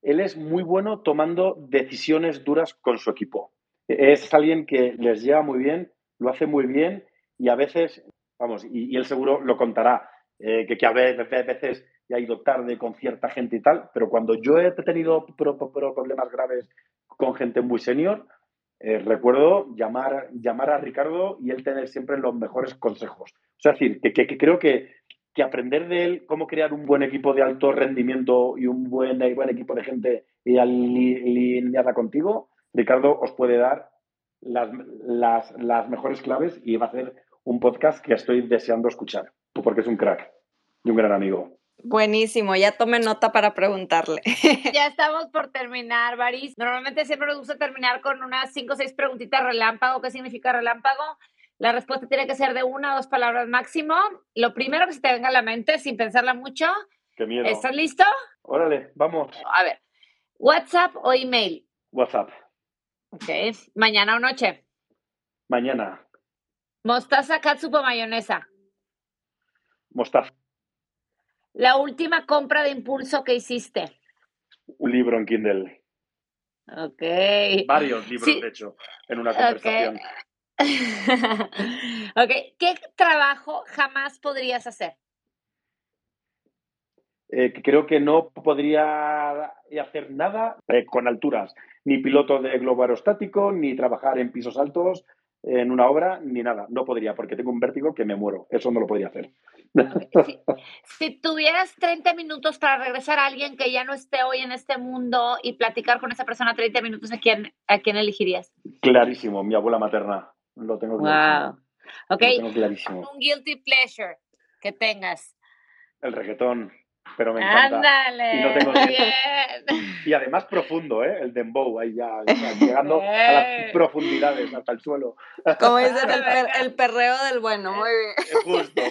él es muy bueno tomando decisiones duras con su equipo. Es alguien que les lleva muy bien, lo hace muy bien, y a veces, vamos, y, él seguro lo contará, eh, que, que a veces he ido tarde con cierta gente y tal, pero cuando yo he tenido problemas graves con gente muy senior, eh, recuerdo llamar, llamar a Ricardo y él tener siempre los mejores consejos. Es decir, que, que, creo que, que, aprender de él cómo crear un buen equipo de alto rendimiento y un buen, buen equipo de gente alineada contigo, Ricardo os puede dar las, las, las mejores claves y va a hacer un podcast que estoy deseando escuchar, porque es un crack y un gran amigo. Buenísimo, ya tome nota para preguntarle. *laughs* ya estamos por terminar, Baris. Normalmente siempre nos gusta terminar con unas cinco o seis preguntitas relámpago. ¿Qué significa relámpago? La respuesta tiene que ser de una o dos palabras máximo. Lo primero que se te venga a la mente, sin pensarla mucho. Qué miedo. ¿Estás listo? Órale, vamos. A ver, ¿WhatsApp o email? WhatsApp. Ok. ¿Mañana o noche? Mañana. ¿Mostaza, catsup o mayonesa? Mostaza. La última compra de impulso que hiciste. Un libro en Kindle. Ok. Varios libros, de hecho, en una conversación. *laughs* ok, ¿qué trabajo jamás podrías hacer? Eh, creo que no podría hacer nada eh, con alturas, ni piloto de globo aerostático, ni trabajar en pisos altos, en una obra, ni nada. No podría, porque tengo un vértigo que me muero. Eso no lo podría hacer. Si, tuvieras 30 minutos para regresar a alguien que ya no esté hoy en este mundo y platicar con esa persona 30 minutos, ¿a quién, a quién elegirías? Clarísimo, mi abuela materna. Lo tengo clarísimo. Wow. Ok. Un guilty pleasure que tengas. El reggaetón pero me encanta. Ándale, y, no tengo y además profundo, ¿eh? El dembow, ahí ya, *laughs* llegando a las profundidades, hasta el suelo. Como dicen, *laughs* el, perreo del bueno, muy bien. Eh, justo,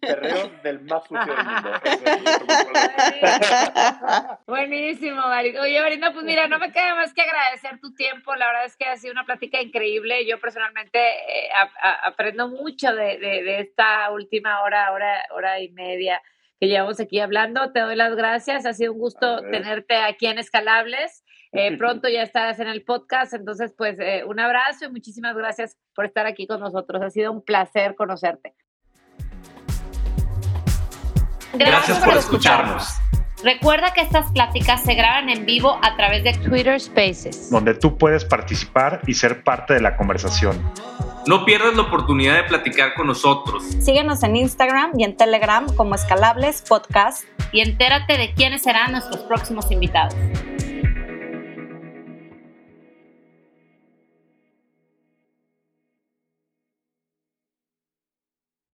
perreo del más sucio del mundo. *laughs* Buenísimo, Marina. Oye, Marina, pues mira, no me queda más que agradecer tu tiempo. La verdad es que ha sido una plática increíble. Yo personalmente eh, aprendo mucho de, de, de esta última hora, hora, hora y media que llevamos aquí hablando. Te doy las gracias. Ha sido un gusto tenerte aquí en Escalables. *laughs* Eh, pronto ya estarás en el podcast, entonces pues eh, un abrazo y muchísimas gracias por estar aquí con nosotros. Ha sido un placer conocerte. Gracias, por escucharnos. Recuerda que estas pláticas se graban en vivo a través de Twitter Spaces, donde tú puedes participar y ser parte de la conversación. No pierdas la oportunidad de platicar con nosotros. Síguenos en Instagram y en Telegram como Escalables Podcast. Y entérate de quiénes serán nuestros próximos invitados.